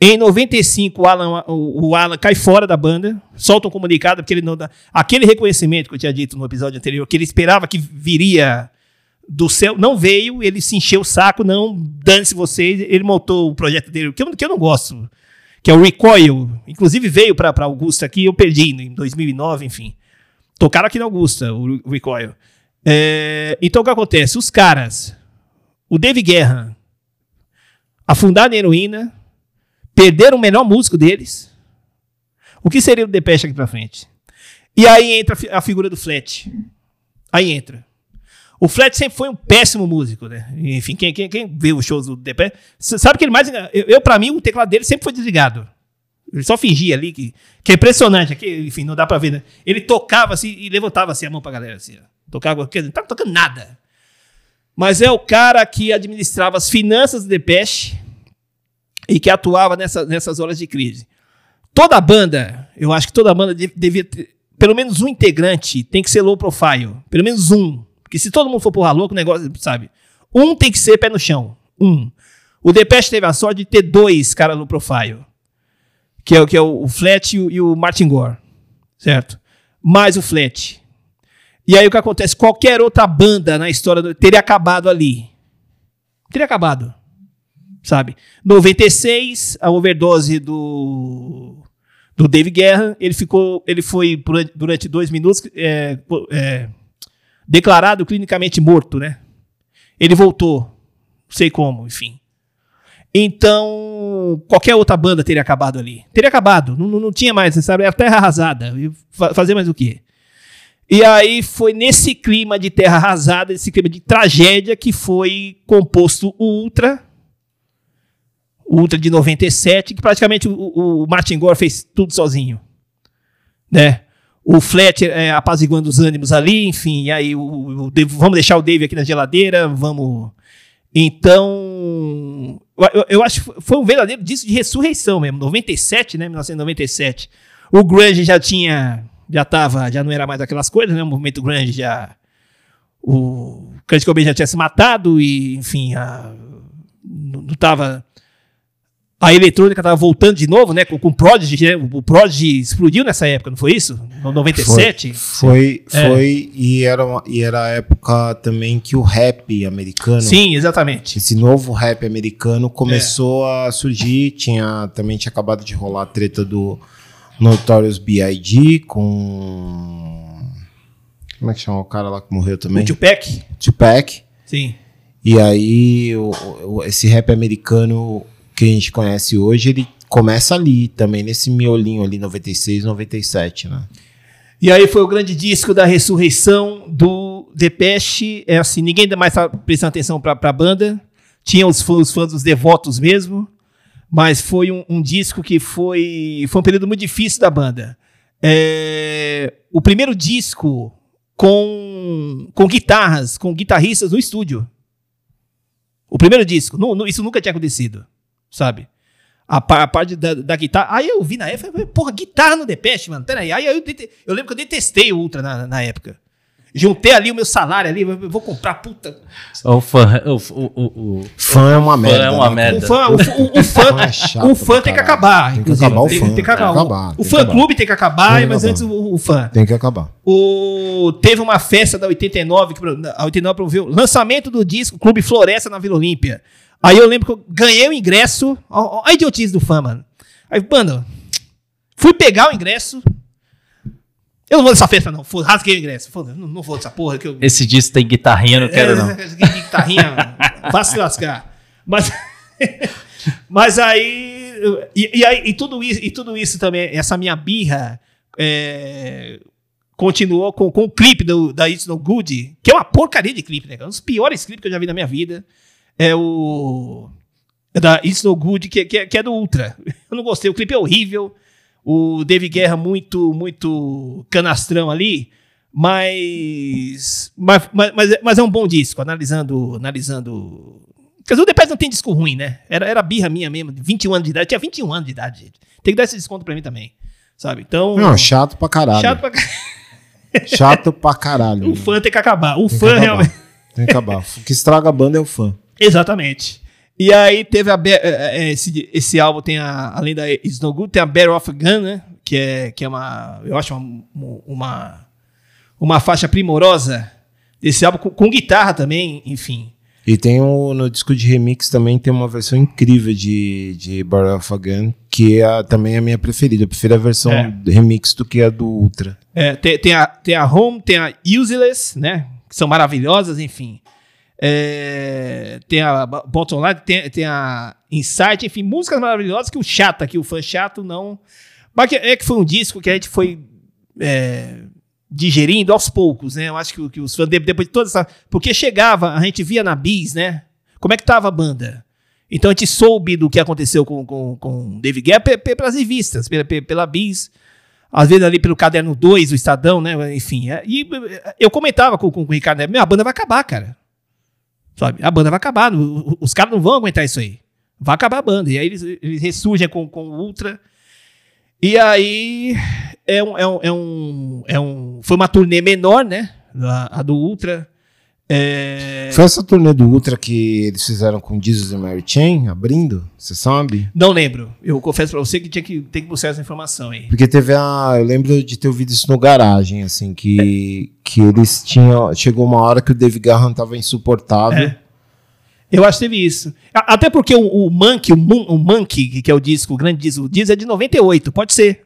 Em 95, o Alan, o, o Alan cai fora da banda, solta um comunicado, porque ele não dá. Aquele reconhecimento que eu tinha dito no episódio anterior, que ele esperava que viria do céu, não veio, ele se encheu o saco, não, dane-se vocês, ele montou o projeto dele, que eu, que eu não gosto, que é o Recoil. Inclusive veio para Augusta aqui, eu perdi em 2009, enfim. Tocaram aqui na Augusta, o Recoil. É, então o que acontece? Os caras, o Dave Guerra, afundaram na heroína, perderam o melhor músico deles. O que seria o Depeche aqui pra frente? E aí entra a fi- a figura do Flat. Aí entra. O Flat sempre foi um péssimo músico, né? Enfim, quem, quem, quem vê os shows do Depeche, sabe que ele mais. Eu, eu, pra mim, o teclado dele sempre foi desligado. Ele só fingia ali, que, que é impressionante. Aqui, enfim, não dá pra ver, né? Ele tocava assim e levantava assim a mão pra galera, assim. Tocava, quer dizer, não tava tocando nada. Mas é o cara que administrava as finanças do Depeche e que atuava nessa, nessas horas de crise. Toda banda, eu acho que toda banda de- devia ter, pelo menos um integrante tem que ser low profile. Pelo menos um. Porque se todo mundo for porra louco, o negócio, sabe? Um tem que ser pé no chão. Um. O Depeche teve a sorte de ter dois caras low profile. Que é, o- que é o, o Flat e o, e o Martin Gore. Certo? Mais o Flat. E aí o que acontece? Qualquer outra banda na história do- teria acabado ali. Teria acabado sabe? 96, a overdose do do Dave Guerra, ele ficou, ele foi durante dois minutos é, é, declarado clinicamente morto, né? Ele voltou, sei como, enfim. Então, qualquer outra banda teria acabado ali. Teria acabado, não, não- tinha mais, sabe? Era terra arrasada. Fa- fazer mais o quê? E aí foi nesse clima de terra arrasada, esse clima de tragédia, que foi composto o Ultra, Ultra de 97, que praticamente o, o- Martin Gore fez tudo sozinho. Né? O Fletcher é, apaziguando os ânimos ali, enfim, e aí o, o vamos deixar o Dave aqui na geladeira, vamos. Então, eu, eu- acho que foi um verdadeiro disco de ressurreição mesmo, 97, né, 1997. O grunge já tinha, já tava, já não era mais aquelas coisas, né, o movimento grunge já o Kurt Cobain já tinha se matado e, enfim, a, não não tava a eletrônica tava voltando de novo, né? Com, com o Prodigy, né? O Prodigy explodiu nessa época, não foi isso? No 97? Foi, É. foi e, era uma- e era a época também que o rap americano, Sim, exatamente. esse novo rap americano começou É. a surgir. Tinha, também tinha acabado de rolar a treta do Notorious B.I.G. com... Como é que chama o cara lá que morreu também? O Tupac? Tupac. Sim. E aí, o- o- esse rap americano que a gente conhece hoje, ele começa ali, também nesse miolinho ali, 96, 97, né? E aí foi o grande disco da ressurreição do Depeche. É assim, ninguém mais tá prestando atenção pra, pra banda. Tinha os fãs, os fãs dos devotos mesmo. Mas foi um, um disco que foi, foi um período muito difícil da banda. É, o primeiro disco com, com guitarras, com guitarristas no estúdio. O primeiro disco. Nu- nu- isso nunca tinha acontecido, sabe? A, a parte da, da guitarra. Aí eu vi na época, falei, porra, guitarra no Depeche, mano. Peraí. Aí eu, dete- eu lembro que eu detestei o Ultra na, na época. Juntei ali o meu salário ali, vou comprar, puta. O fã, o, o, o, Fã é uma fã merda. é uma né? merda. O fã, o, fã- o, o fã, Fã é chato o fã tem que acabar. Tem que acabar o fã, tem que tem que acabar. acabar, o fã clube tem que acabar, mas antes o, o fã. Tem que acabar. O, teve uma festa da 89, que a 89 promoveu lançamento do disco Clube Floresta na Vila Olímpia. Aí eu lembro que eu ganhei o ingresso. Ó, ó, a idiotice do fã, mano. Aí, mano, fui pegar o ingresso. Eu não vou nessa festa, não. Foda, rasguei o ingresso. Foda, não, não vou nessa porra. Que eu, Esse disco tem guitarrinha, não quero não. é, guitarrinha, vá se lascar. Mas, mas aí, e, e aí, e tudo isso, e tudo isso também, essa minha birra é, continuou com, com o clipe do, da It's No Good, que é uma porcaria de clipe, né? Um dos piores clipes que eu já vi na minha vida. É o é da It's No Good, que, que, que é do Ultra. Eu não gostei, o clipe é horrível. O David Guerra muito, muito canastrão ali. Mas, mas, mas, mas, é- é um bom disco, analisando. analisando Quer dizer, o Depeche não tem disco ruim, né? Era, era birra minha mesmo, de 21 anos de idade. Eu tinha 21 anos de idade, gente. Tem que dar esse desconto pra mim também. Sabe? Então. Não, chato pra caralho. chato pra Chato pra caralho. O fã tem que acabar. O Tem fã acabar. realmente. Tem que acabar. O que estraga a banda é o fã. Exatamente. E aí teve a. Be- é, é, esse, esse álbum tem a. Além da No Good, tem a Better of a Gun, né? Que é, que é uma. Eu acho uma. Uma, uma faixa primorosa desse álbum, com, com guitarra também, enfim. E tem o, no disco de remix também tem uma versão incrível de, de Battle of a Gun, que é também a minha preferida. Eu prefiro a versão É. remix do que a do Ultra. É, tem, tem, a, tem a Home, tem a Useless, né? Que são maravilhosas, enfim. É, tem a Bo- Bottom Line, tem, tem a Insight, enfim, músicas maravilhosas que o chato aqui, o fã chato, não. Mas é que foi um disco que a gente foi é, digerindo aos poucos, né? Eu acho que, que os fãs, de- depois de toda essa. Porque chegava, a gente via na Bis, né? Como é que tava a banda? Então a gente soube do que aconteceu com, com, com David Guerra pe- pe- pelas revistas, pela, pe- pela Bis às vezes ali pelo caderno 2, o Estadão, né? Enfim. é, E eu comentava com, com o Ricardo, né? Banda vai acabar, cara. Sabe? A banda vai acabar. Os caras não vão aguentar isso aí. Vai acabar a banda. E aí eles, eles ressurgem com, com Ultra. E aí é um, é um, é um, é um- Foi uma turnê menor, né? A, a do Ultra. É, Foi essa turnê do Ultra que eles fizeram com Jesus e Mary Chain, abrindo? Você sabe? Não lembro. Eu confesso pra você que tinha que, tem que buscar essa informação aí. Porque teve a. Eu lembro de ter ouvido isso no garagem, assim, que, que eles tinham. Chegou uma hora que o Dave Garran tava insuportável. É. Eu acho que teve isso. Até porque o, o Monkey, o, Mon- o Monkey, que- que é o disco, o grande disco, o disco é de 98, pode ser.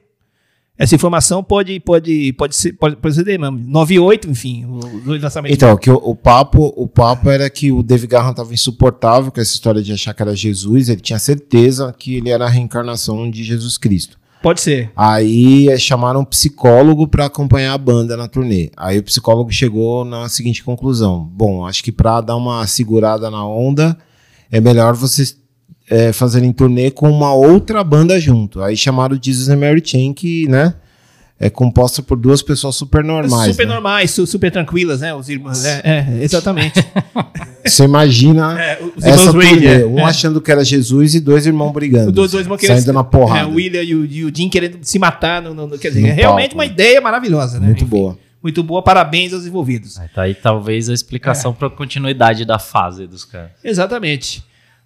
Essa informação pode, pode, pode, ser, pode proceder mesmo. 98, enfim, os dois lançamentos. Então, que o, o papo, o papo era que o Dave Garran tava insuportável com essa história de achar que era Jesus, ele tinha certeza que ele era a reencarnação de Jesus Cristo. Pode ser. Aí eh, chamaram um psicólogo para acompanhar a banda na turnê. Aí o psicólogo chegou na seguinte conclusão: bom, acho que para dar uma segurada na onda é melhor vocês eh, fazerem turnê com uma outra banda junto. Aí chamaram o Jesus and Mary Chain, que né, é composta por duas pessoas super normais. super né? normais, su- super tranquilas, né? Os irmãos. É, é, exatamente. Você imagina É, os essa turnê, é, um é. achando que era Jesus e dois irmãos brigando. Os dois, dois irmãos querendo- saindo na porrada. É, o William e o, e o Jim querendo se matar. No, no- no- quer dizer, No é realmente palco, uma né? ideia maravilhosa, né? Muito Enfim, boa. Muito boa, parabéns aos envolvidos. Aí tá aí talvez a explicação É. pra continuidade da fase dos caras. Exatamente.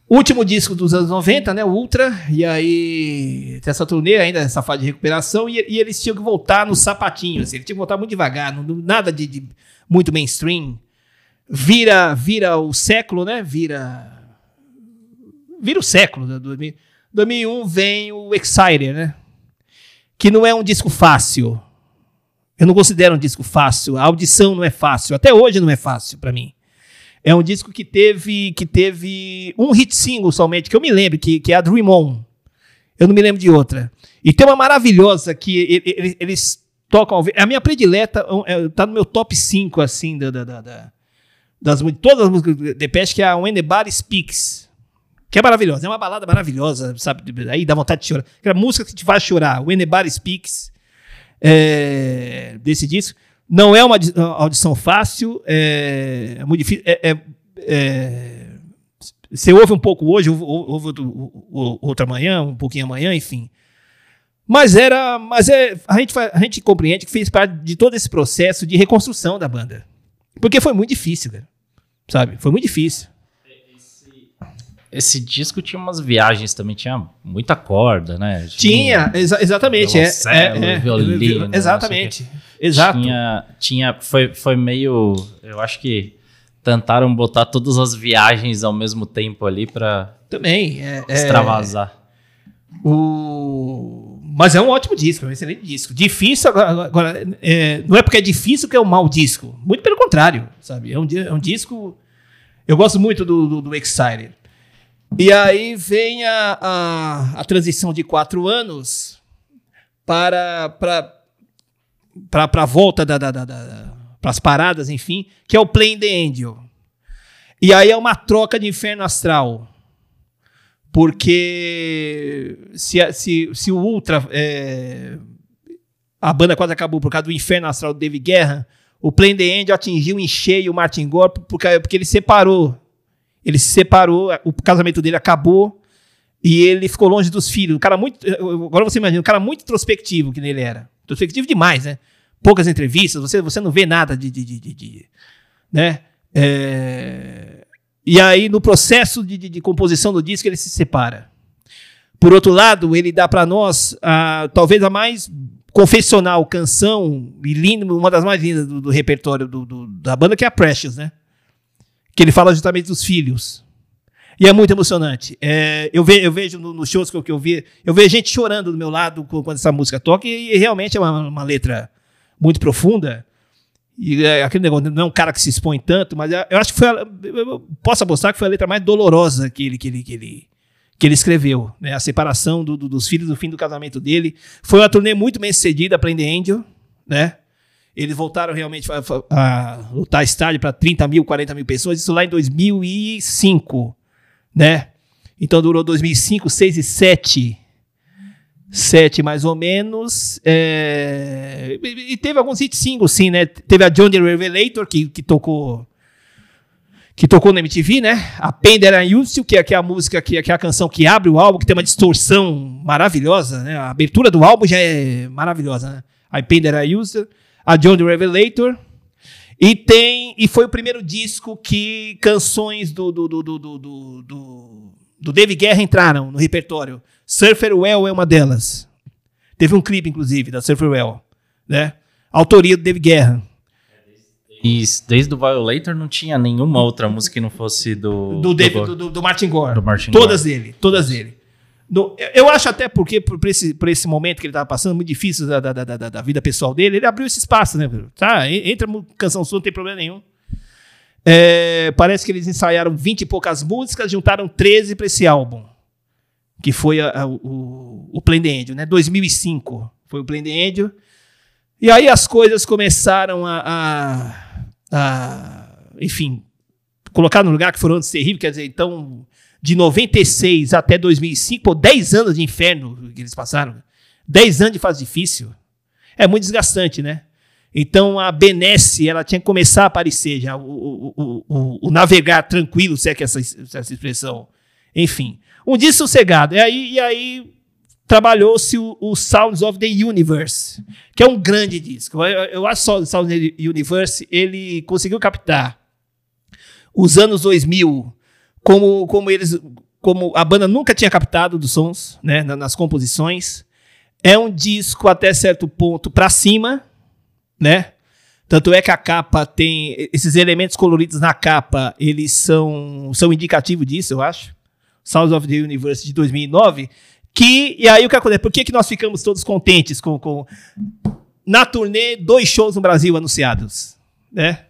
Último disco dos anos 90, né? Ultra. E aí essa turnê ainda, essa fase de recuperação. E, e eles tinham que voltar no sapatinho. Assim, eles tinham que voltar muito devagar, não- nada de, de muito mainstream. Vira, vira o século, né? Vira. Vira o século. Né? 2000 2001 vem o Exciter, né? Que não é um disco fácil. Eu não considero um disco fácil. A audição não é fácil. Até hoje não é fácil pra mim. É um disco que teve, que teve um hit single somente, que eu me lembro, que, que é a Dream On. Eu não me lembro de outra. E tem uma maravilhosa que eles, eles tocam. É a minha predileta, é, tá no meu top 5, assim, da, da, da- da- das todas as músicas do Depeche, que é a When the Body Speaks. Que é maravilhosa. É uma balada maravilhosa, sabe? Aí dá vontade de chorar. Aquela música que te faz chorar. When the Body Speaks. é, desse disco. Não é uma di- audição fácil, é, é muito difícil. é- é- é, você ouve um pouco hoje, ouve, ouve outro, outra manhã, um pouquinho amanhã, enfim. Mas era. Mas é, a, gente, a gente compreende que fez parte de todo esse processo de reconstrução da banda. Porque foi muito difícil, cara. Sabe? Foi muito difícil. Esse disco tinha umas viagens também, tinha muita corda, né? Tinha, exa- exatamente. É, é, é, violino, exatamente. Exato. Tinha, tinha foi, foi meio. Eu acho que tentaram botar todas as viagens ao mesmo tempo ali pra Também. É, é, extravasar. o... Mas é um ótimo disco, é um excelente disco. Difícil, agora, agora, é, não é porque é difícil que é um mau disco. Muito pelo contrário, sabe? É um, é um disco. Eu gosto muito do, do, do Excited. E aí vem a, a, a transição de quatro anos para para para a volta da, da, da, da para as paradas, enfim, que é o Playing the Angel. E aí é uma troca de inferno astral. Porque se, se, se o Ultra. é, a banda quase acabou por causa do inferno astral do David Guerra, o Playing the Angel atingiu em cheio o Martin Gore por causa- porque ele separou. Ele se separou, o casamento dele acabou e ele ficou longe dos filhos. Um cara muito. Agora você imagina, um cara muito introspectivo que ele era. Introspectivo demais, né? Poucas entrevistas, você, você não vê nada de. de, de, de- de- né? É, E aí, no processo de, de- de composição do disco, ele se separa. Por outro lado, ele dá para nós a, talvez a mais confessional canção e linda, uma das mais lindas do, do repertório do- do- da banda, que é a Precious, né? Que ele fala justamente dos filhos. E é muito emocionante. É, eu, ve- eu vejo no- nos shows que eu, que eu vi, eu vejo gente chorando do meu lado quando essa música toca, e, e realmente é uma, uma letra muito profunda. E é, aquele negócio, não é um cara que se expõe tanto, mas é- eu acho que foi. a- eu- posso apostar que foi a letra mais dolorosa que ele, que ele, que ele, que ele escreveu. Né? A separação do- do- dos filhos, do fim do casamento dele. Foi uma turnê muito bem sucedida The Angel, né? Eles voltaram realmente a, a, a lutar estádio para 30 mil, 40 mil pessoas, isso lá em 2005, né? Então durou 2005, 6 e 7. 7 mais ou menos. é, E, teve alguns hit singles, sim, né? Teve a John the Revelator, que, que tocou. Que tocou na MTV, né? A Used To, que é, que é a música, que é, que é a canção que abre o álbum, que tem uma distorção maravilhosa, né? A abertura do álbum já é maravilhosa, né? A Used To, a John the Revelator. E tem. E foi o primeiro disco que canções do, do, do, do, do, do, do, do David Guerra entraram no repertório. Surfer Well é uma delas. Teve um clipe, inclusive, da Surfer Well. Né? Autoria do David Guerra. E desde o Violator não tinha nenhuma outra música que não fosse do. Do, David, Gore. do, do- do Martin Gore. Do Martin todas dele. Todas dele. No- eu- acho até porque, por, esse, por esse momento que ele estava passando, muito difícil da, da, da, da- da vida pessoal dele, ele abriu esse espaço, né? Tá, en- entra canção sua, não tem problema nenhum. É, parece que eles ensaiaram 20 e poucas músicas, juntaram 13 para esse álbum. Que foi a- a- o, o Plain the Angel, né? 2005 foi o Plain the Angel. E aí as coisas começaram a, a- a, enfim, colocar no lugar que foram anos terríveis, quer dizer, então, de 96 até 2005, pô, 10 anos de inferno que eles passaram. 10 anos de fase difícil. É muito desgastante, né? Então a benesse, ela tinha que começar a aparecer já, o, o, o, o- navegar tranquilo, se é que essa, é essa expressão. Enfim, um dia sossegado. E aí, e aí trabalhou-se o, o Sounds of the Universe, que é um grande disco. Eu, eu acho que o Sounds of the Universe, ele conseguiu captar os anos 2000 como, como eles como a banda nunca tinha captado dos sons, né, na- nas composições. É um disco até certo ponto para cima, né? Tanto é que a capa tem esses elementos coloridos na capa, eles são são indicativo disso, eu acho. Sounds of the Universe de 2009, que e aí o que acontece? Por que, que nós ficamos todos contentes com, com na turnê dois shows no Brasil anunciados, né?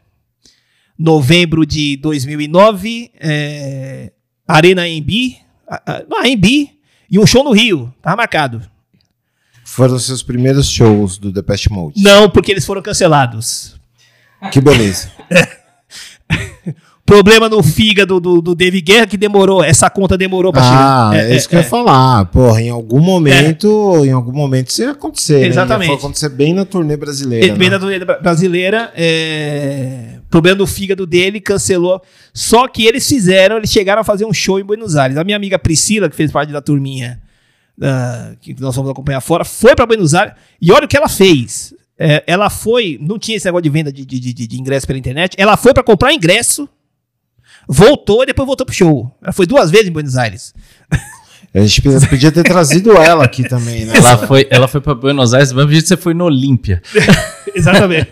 Novembro de 2009, é, Arena AMB, a- AMB, e um show no Rio, tava marcado. Foram seus primeiros shows do Depeche Mode. Não, porque eles foram cancelados. Que beleza. Problema no fígado do, do David Guerra, que demorou, essa conta demorou pra Ah, chegar. é, isso que eu ia falar. Porra, em algum momento, em algum momento isso ia acontecer. né? Exatamente. Ia acontecer bem na turnê brasileira. Veio né? da turnê bra- brasileira, é, problema do fígado dele, cancelou. Só que eles fizeram, eles chegaram a fazer um show em Buenos Aires. A minha amiga Priscila, que fez parte da turminha da- que nós fomos acompanhar fora, foi pra Buenos Aires e olha o que ela fez. É, ela foi, não tinha esse negócio de venda de, de, de, de ingresso pela internet, ela foi pra comprar ingresso, voltou e depois voltou pro show. Ela foi duas vezes em Buenos Aires. A gente podia- ter trazido ela aqui também, né? Ela foi, ela foi pra Buenos Aires, mas que você foi no Olímpia. Exatamente.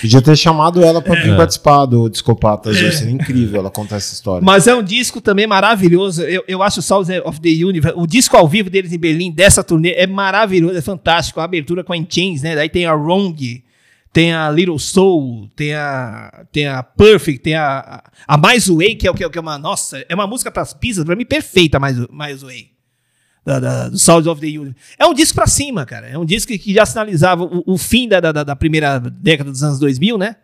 Podia ter chamado ela pra vir participar do Discopatas. hoje. Seria incrível ela contar essa história. Mas é um disco também maravilhoso. Eu, eu acho o Souls of the Universe, o disco ao vivo deles em Berlim, dessa turnê, é maravilhoso, é fantástico. A abertura com a In Chains, né? Daí tem a Wrong, tem a Little Soul, tem a, tem a Perfect, tem a, a, Mais Way, que é, o que é, que é uma. Nossa, é uma música pras pistas, pra mim, perfeita, Mais, Mais Way. Da, da, do Souls of the Universe. É um disco pra cima, cara. É um disco que já sinalizava o, o fim da, da, da- primeira década dos anos 2000, né?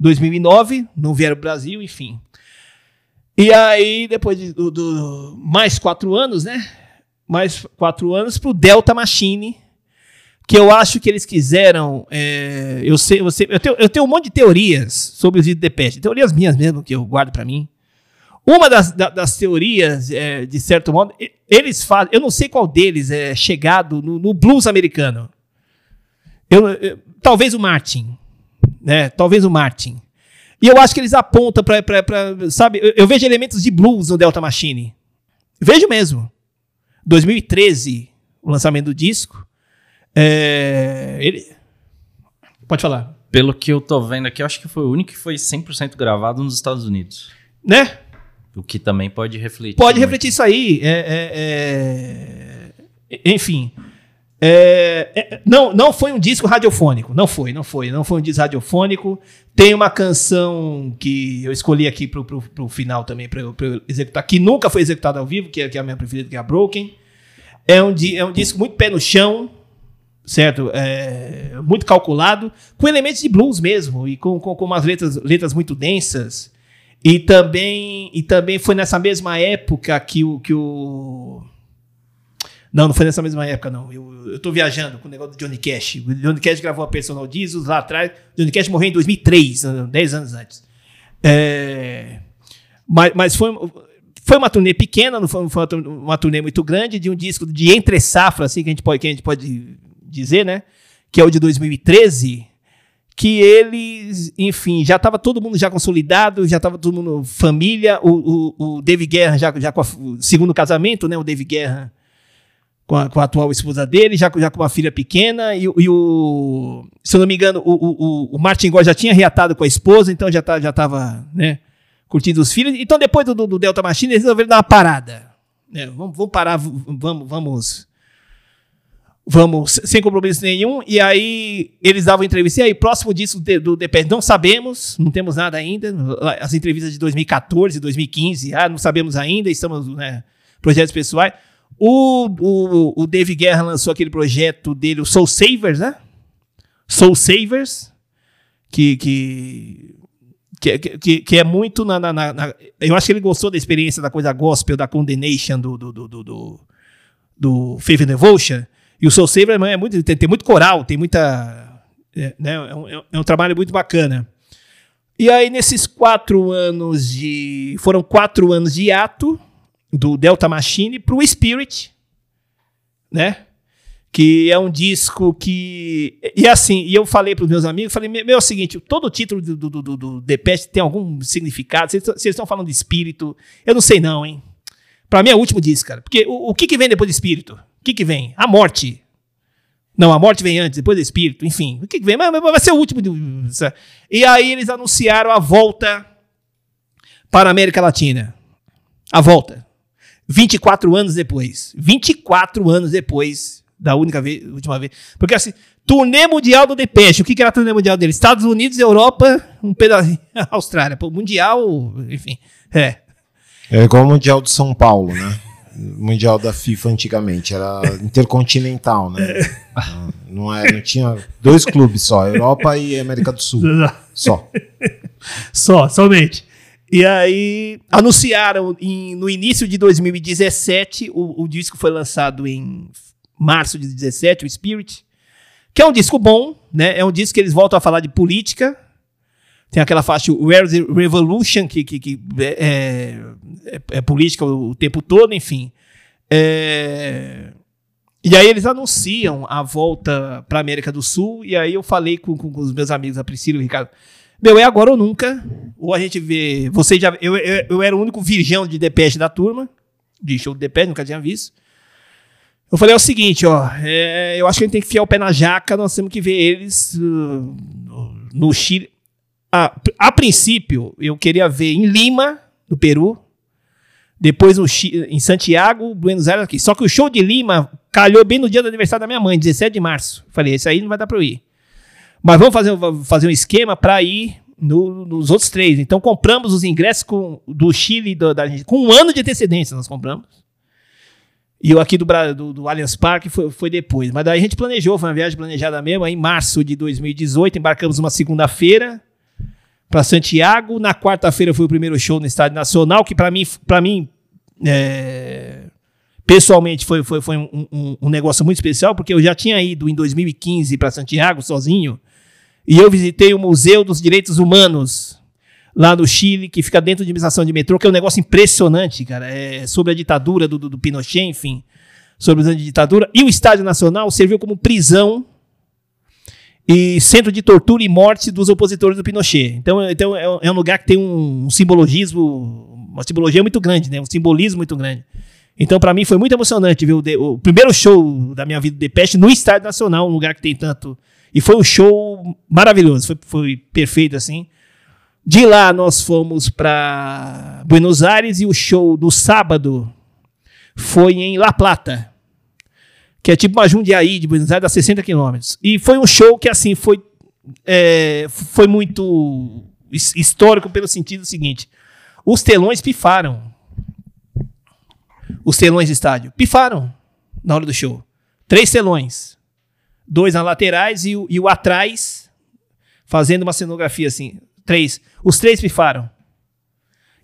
2009, não vieram pro Brasil, enfim. E aí, depois de, do, do- mais quatro anos, né? Mais quatro anos pro Delta Machine, que eu acho que eles quiseram. é, eu sei, sei eu, tenho, eu tenho um monte de teorias sobre os de Depeche, teorias minhas mesmo que eu guardo pra mim. Uma das, da- das teorias, é, de certo modo, eles fazem. Eu não sei qual deles é chegado no, no blues americano. Eu, eu- talvez o Martin, né? Talvez o Martin. E eu acho que eles apontam pra sabe, eu, eu vejo elementos de blues no Delta Machine. Vejo mesmo. 2013, o lançamento do disco. É, ele... Pode falar. Pelo que eu tô vendo aqui, eu acho que foi o único que foi 100% gravado nos Estados Unidos. Né? O que também pode refletir. Pode muito. refletir isso aí. É, é, é, enfim. É, é, não, não foi um disco radiofônico. Não foi, não foi. Não foi um disco radiofônico. Tem uma canção que eu escolhi aqui pro, pro, pro final também, pra eu, pra eu executar, que nunca foi executada ao vivo, que é, que é a minha preferida, que é a Broken. É um, é um disco muito pé no chão, certo? É, muito calculado, com elementos de blues mesmo, e com, com, com umas letras, letras muito densas. E também, e também foi nessa mesma época que o, que o. Não, não foi nessa mesma época, não. Eu, eu tô viajando com o negócio do Johnny Cash. O Johnny Cash gravou a Personal Jesus lá atrás. O Johnny Cash morreu em 2003, 10 anos antes. É, mas, mas foi, foi uma turnê pequena, não foi, foi uma tur- uma turnê muito grande, de um disco de entre safra, assim, que a gente pode, que a gente pode dizer, né? Que é o de 2013 que eles, enfim, já estava todo mundo já consolidado, já estava todo mundo família, o, o, o David Guerra já, já com a- o segundo casamento, né, o David Guerra com a, com a atual esposa dele, já, já com uma filha pequena, e, o- e o, se eu não me engano, o, o, o- Martin Gore já tinha reatado com a esposa, então já, tá, já né, curtindo os filhos, então depois do, do, Delta Machine, eles resolveram dar uma parada, né, vamos, vamos parar, vamos, vamos vamos, sem compromisso nenhum, e aí eles davam entrevista, e aí, próximo disco de- do DPS, não sabemos, não temos nada ainda, as entrevistas de 2014, 2015, ah, não sabemos ainda, estamos, né, projetos pessoais. O, o, o Dave Guerra lançou aquele projeto dele, o Soul Savers, né? Soul Savers, que, que, que, que, que é muito na, na- na- Eu acho que ele gostou da experiência da coisa gospel, da Condemnation, do, do, do, do, do Faith and Devotion. E o Soul Saver é muito, tem, tem muito coral, tem muita. É, né, é, um, é um trabalho muito bacana. E aí, nesses quatro anos de. Foram quatro anos de ato do Delta Machine pro Spirit, né? Que é um disco que. E assim, e eu falei pros meus amigos, falei, meu, é o seguinte, todo o título do, do, do, do Depeche tem algum significado. Vocês estão falando de espírito. Eu não sei, não, hein? Pra mim é o último disco, cara. Porque o, o que, que vem depois do espírito? O que, que vem? A morte. Não, a morte vem antes, depois do espírito, enfim. O que, que vem? Mas, mas vai ser o último. sabe? E aí eles anunciaram a volta para a América Latina. A volta. 24 anos depois. 24 anos depois da única vez, última vez. Porque assim, turnê mundial do Depeche. O que, que era turnê mundial dele? Estados Unidos, Europa, um pedacinho. Austrália. Pô, mundial, enfim. É. É igual o Mundial de São Paulo, né? Mundial da FIFA antigamente, era intercontinental, né? Não, não, é, não tinha dois clubes só, Europa e América do Sul. Só. Só, somente. E aí anunciaram em- no início de 2017, o, o disco foi lançado em março de 17, o Spirit, que é um disco bom, né? É um disco que eles voltam a falar de política. Tem aquela faixa Where's the Revolution, que, que, que é, é- é política o, o tempo todo, enfim. É, e aí eles anunciam a volta para América do Sul, e aí eu falei com, com- com os meus amigos, a Priscila e o Ricardo, meu, é agora ou nunca, ou a gente vê, você já, eu, eu, eu era o único virgão de Depeche da turma, de show de Depeche, nunca tinha visto. Eu falei é o seguinte, ó, é, eu acho que a gente tem que fiar o pé na jaca, nós temos que ver eles uh, no Chile. A, a princípio, eu queria ver em Lima, no Peru, depois no em Santiago, Buenos Aires aqui. Só que o show de Lima calhou bem no dia do aniversário da minha mãe, 17 de março. Falei, esse aí não vai dar pra eu ir. Mas vamos fazer, um- fazer um esquema pra ir no- nos outros três. Então compramos os ingressos com- do Chile do- da. Com um ano de antecedência nós compramos. E o aqui do, do, do Allianz Parque foi, foi depois. Mas daí a gente planejou, foi uma viagem planejada mesmo. Aí, em março de 2018, embarcamos uma segunda-feira para Santiago. Na quarta-feira foi o primeiro show no Estádio Nacional, que para mim, para mim é, pessoalmente foi, foi, foi um, um- um negócio muito especial, porque eu já tinha ido em 2015 para Santiago sozinho. E eu visitei o Museu dos Direitos Humanos lá no Chile, que fica dentro de administração de metrô, que é um negócio impressionante, cara. É sobre a ditadura do, do, do Pinochet, enfim, sobre os anos de ditadura. E o Estádio Nacional serviu como prisão e centro de tortura e morte dos opositores do Pinochet. Então, então é, um- é lugar que tem um, um simbologismo, uma simbologia muito grande, né? Um simbolismo muito grande. Então, para mim, foi muito emocionante ver o, de- o primeiro show da minha vida de Peste no Estádio Nacional, um lugar que tem tanto. E foi um show maravilhoso, foi, foi perfeito assim. De lá nós fomos para Buenos Aires e o show do sábado foi em La Plata, que é tipo uma Jundiaí de Buenos Aires, a 60 quilômetros. E foi um show que assim foi é, foi muito his- histórico pelo sentido seguinte: os telões pifaram. Os telões de estádio pifaram na hora do show. Três telões, dois nas laterais e o, e o atrás fazendo uma cenografia assim. Três. Os três pifaram.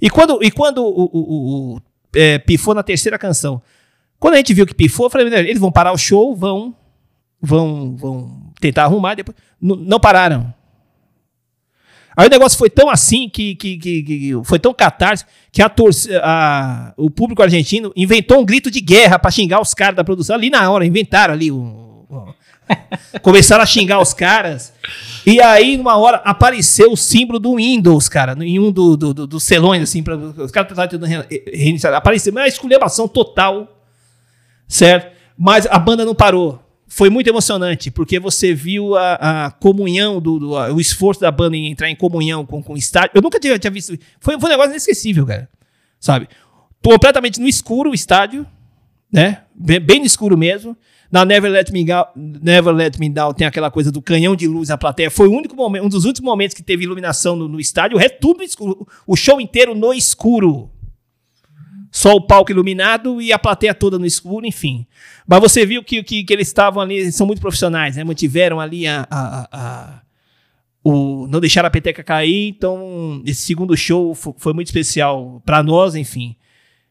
E quando, e quando o- o- o, é, pifou na terceira canção, quando a gente viu que pifou, eu falei, "Meu, eles vão parar o show, vão, vão, vão tentar arrumar, depois N- não pararam. Aí o negócio foi tão assim que, que, que- que- foi tão catártico que a torci- a- o público argentino inventou um grito de guerra pra xingar os caras da produção ali na hora, inventaram ali o- começaram a xingar os caras. E aí, numa hora, apareceu o símbolo do Windows, cara, em um do- do- do- dos selões, assim, pra, os caras estavam tentando re- reiniciar. Apareceu, uma esculhambação total, certo? Mas a banda não parou. Foi muito emocionante, porque você viu a, a comunhão, do, do- a- o esforço da banda em entrar em comunhão com, com o estádio. Eu nunca tinha, tinha visto. Foi, foi um negócio inesquecível, cara. Sabe? Completamente no escuro o estádio, né? Bem, bem no escuro mesmo. Na Never Let Me Down, Never Let Me Down tem aquela coisa do canhão de luz na plateia. Foi o único momento, um dos últimos momentos que teve iluminação no, no estádio. O resto tudo escuro. O show inteiro no escuro. Só o palco iluminado e a plateia toda no escuro, enfim. Mas você viu que, que, que eles estavam ali, eles são muito profissionais, né? Mantiveram ali a, a, a- o não deixaram a peteca cair. Então, esse segundo show fo- foi muito especial para nós, enfim.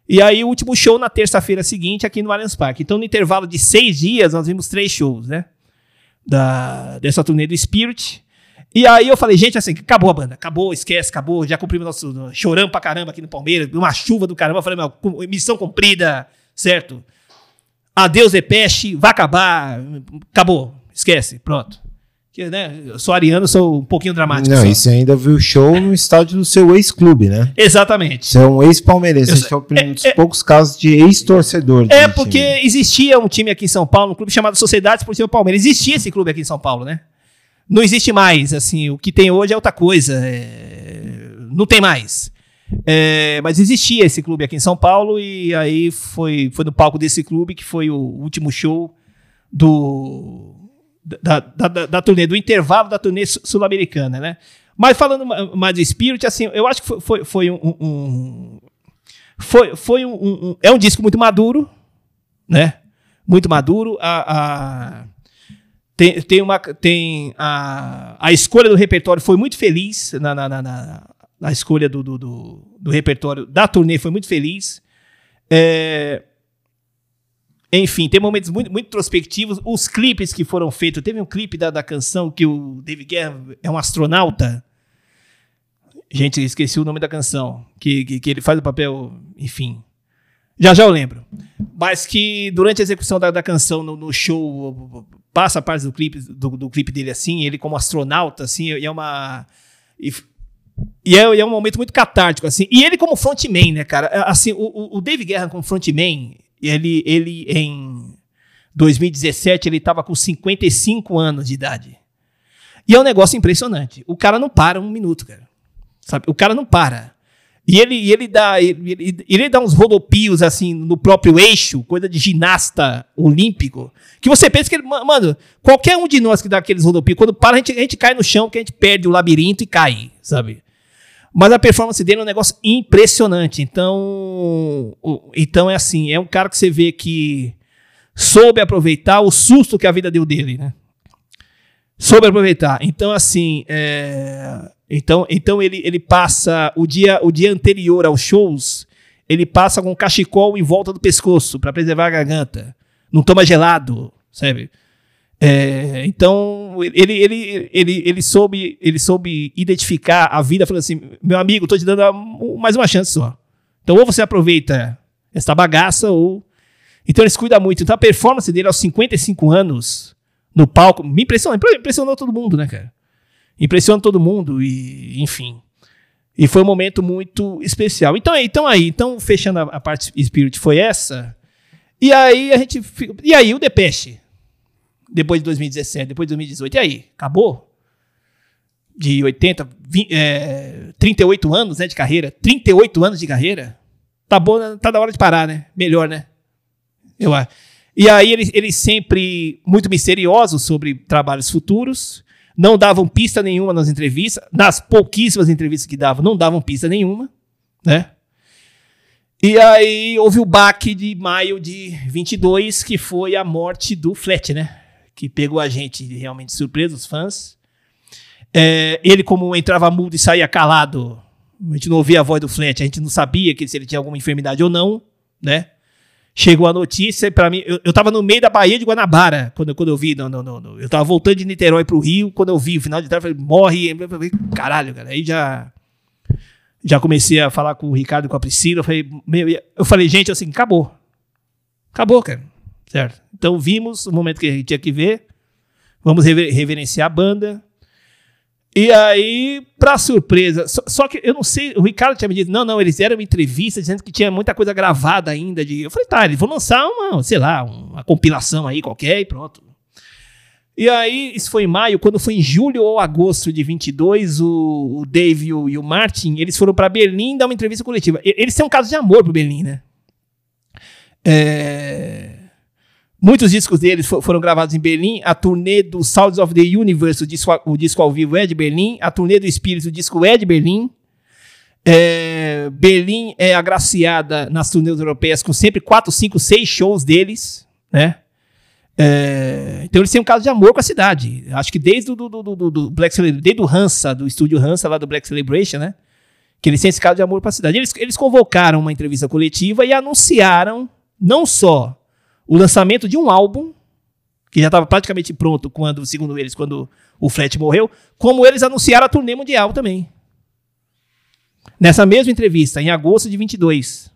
E aí, o último show na terça-feira seguinte, aqui no Allianz Parque. Então, no intervalo de seis dias, nós vimos três shows, né? Da, dessa turnê do Spirit. E aí eu falei, gente, assim, acabou a banda, acabou, esquece, acabou, já cumprimos nosso. Choramos pra caramba aqui no Palmeiras, uma chuva do caramba. Eu falei, meu, missão cumprida, certo? Adeus, Depeche, vai acabar, acabou, esquece, pronto. Que, né, eu sou ariano, sou um pouquinho dramático. Não, só. e você ainda viu o show no estádio do seu ex-clube, né? Exatamente. Você é um ex-palmeirense. É, um dos é- poucos casos de ex-torcedor. É porque time. existia um time aqui em São Paulo, um clube chamado Sociedade Esportiva Palmeiras. Existia esse clube aqui em São Paulo, né? Não existe mais, assim, o que tem hoje é outra coisa. é, Não tem mais. É, mas existia esse clube aqui em São Paulo e aí foi, foi no palco desse clube que foi o último show do da, da, da, da turnê, do intervalo da turnê su- sul-americana, né? Mas falando ma- mais do Spirit, assim, eu acho que foi, foi, foi um, um- foi, foi um- um- é um disco muito maduro, né? Muito maduro. A, a- tem, tem uma tem a, a escolha do repertório foi muito feliz na, na- na- na- a escolha do, do, do, do repertório da turnê foi muito feliz. É, enfim, tem momentos muito, muito introspectivos. Os clipes que foram feitos. Teve um clipe da, da canção que o David Guerra é um astronauta. Gente, esqueci o nome da canção. Que, que, que ele faz o papel. Enfim. Já já eu lembro. Mas que durante a execução da, da canção no, no show, passa a parte do clipe, do, do clipe dele assim, ele como astronauta, assim, e é uma. E, e é, é um momento muito catártico, assim. E ele como frontman, né, cara? Assim, o, o- o Dave Guerra como frontman, ele, ele em 2017, ele tava com 55 anos de idade. E é um negócio impressionante. O cara não para um minuto, cara. Sabe? O cara não para. E ele, e ele, dá, ele, ele- ele dá uns rodopios, assim, no próprio eixo, coisa de ginasta olímpico, que você pensa que ele. ma- Mano, qualquer um de nós que dá aqueles rodopios, quando para, a gente, a gente cai no chão, porque a gente perde o labirinto e cai, sabe? Mas a performance dele é um negócio impressionante. Então, então é assim, é um cara que você vê que soube aproveitar o susto que a vida deu dele, né? Soube aproveitar. Então, assim, é, então, então ele, ele passa o dia, o dia anterior aos shows, ele passa com um cachecol em volta do pescoço para preservar a garganta. Não toma gelado, sabe? É, então ele, ele, ele, ele, soube, ele soube identificar a vida, falando assim: meu amigo, tô te dando mais uma chance só. Então, ou você aproveita essa bagaça, ou. Então, ele se cuida muito. Então, a performance dele aos 55 anos no palco me impressionou. Impressionou todo mundo, né, cara? Impressionou todo mundo, e enfim. E foi um momento muito especial. Então, então aí, então, fechando a, a parte Spirit foi essa. E aí a gente. E aí, o Depeche? depois de 2017, depois de 2018. E aí? Acabou? De 80, 20, é, 38 anos né, de carreira. 38 anos de carreira. Tá bom, né? tá da hora de parar, né? Melhor, né? Eu acho. E aí eles, eles sempre muito misteriosos sobre trabalhos futuros. Não davam pista nenhuma nas entrevistas. Nas pouquíssimas entrevistas que davam, não davam pista nenhuma, né? E aí houve o baque de maio de 22, que foi a morte do Flet, né? Que pegou a gente realmente de surpresa, os fãs. É, ele, como entrava mudo e saía calado, a gente não ouvia a voz do Flet, a gente não sabia que se ele tinha alguma enfermidade ou não, né? Chegou a notícia, para mim, eu, eu tava no meio da Baía de Guanabara, quando, quando eu vi, não, não, não, não. Eu tava voltando de Niterói pro Rio, quando eu vi o final de tarde, eu falei, morre, eu falei, caralho, cara, aí já já comecei a falar com o Ricardo e com a Priscila. Eu falei, meu, eu falei, gente, assim, acabou. Acabou, cara. Certo? Então vimos o momento que a gente tinha que ver. Vamos rever- reverenciar a banda. E aí, pra surpresa, só, só que eu não sei, o Ricardo tinha me dito, não, não, eles deram uma entrevista dizendo que tinha muita coisa gravada ainda. De, eu falei, tá, eles vão lançar uma, sei lá, uma compilação aí qualquer e pronto. E aí, isso foi em maio, quando foi em julho ou agosto de 22, o, o Dave e o, Martin, eles foram pra Berlim dar uma entrevista coletiva. Eles têm um caso de amor pro Berlim, né? É, Muitos discos deles fo- foram gravados em Berlim. A turnê do Sounds of the Universe, o disco, o disco ao vivo é de Berlim. A turnê do Espírito, o disco é de Berlim. É, Berlim é agraciada nas turnês europeias com sempre 4, 5, 6 shows deles, né? É, então eles têm um caso de amor com a cidade. Acho que desde o do, do, do- do Black Celebration, desde o Hansa, do estúdio Hansa lá do Black Celebration, né? Que eles têm esse caso de amor com a cidade. Eles, eles convocaram uma entrevista coletiva e anunciaram não só o lançamento de um álbum, que já estava praticamente pronto quando, segundo eles, quando o Flet morreu, como eles anunciaram a turnê mundial também. Nessa mesma entrevista, em agosto de 22.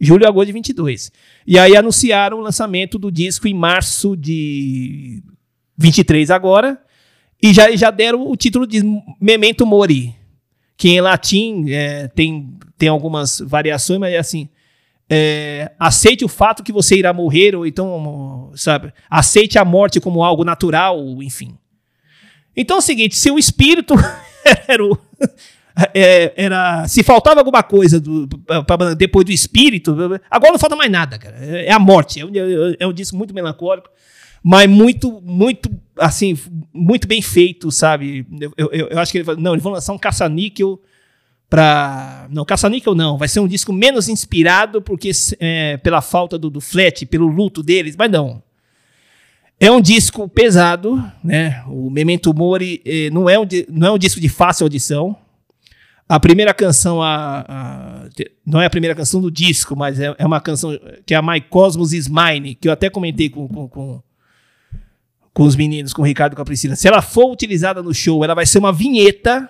Julho e agosto de 22. E aí anunciaram o lançamento do disco em março de 23 agora. E já, já deram o título de Memento Mori. Que em latim é, tem, tem algumas variações, mas é assim. É, aceite o fato que você irá morrer, ou então, sabe, aceite a morte como algo natural, enfim. Então é o seguinte: se o espírito era o. é, era, se faltava alguma coisa do, pra- depois do espírito, agora não falta mais nada, cara. É, a morte. É um, é um disco muito melancólico, mas muito, muito, assim, muito bem feito, sabe? Eu, eu, eu acho que ele não, eles vão lançar um caça-níquel pra. Não, caça-níquel não. Vai ser um disco menos inspirado, porque é, pela falta do, do flat, pelo luto deles, mas não. É um disco pesado, né? O Memento Mori eh, não, é um, não é um disco de fácil audição. A primeira canção, a, a- não é a primeira canção do disco, mas é, é uma canção que é a My Cosmos Is Mine, que eu até comentei com, com, com, com os meninos, com o Ricardo e com a Priscila. Se ela for utilizada no show, ela vai ser uma vinheta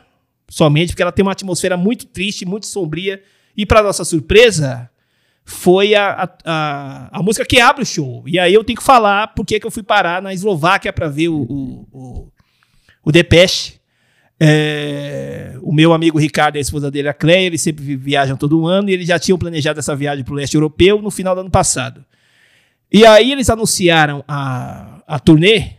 somente, porque ela tem uma atmosfera muito triste, muito sombria. E, para nossa surpresa, foi a, a, a, música que abre o show. E aí eu tenho que falar porque que eu fui parar na Eslováquia para ver o, o, o, o Depeche. É, o meu amigo Ricardo e a esposa dele, a Cleia, eles sempre vi- viajam todo ano e eles já tinham planejado essa viagem para o leste europeu no final do ano passado. E aí eles anunciaram a, a turnê.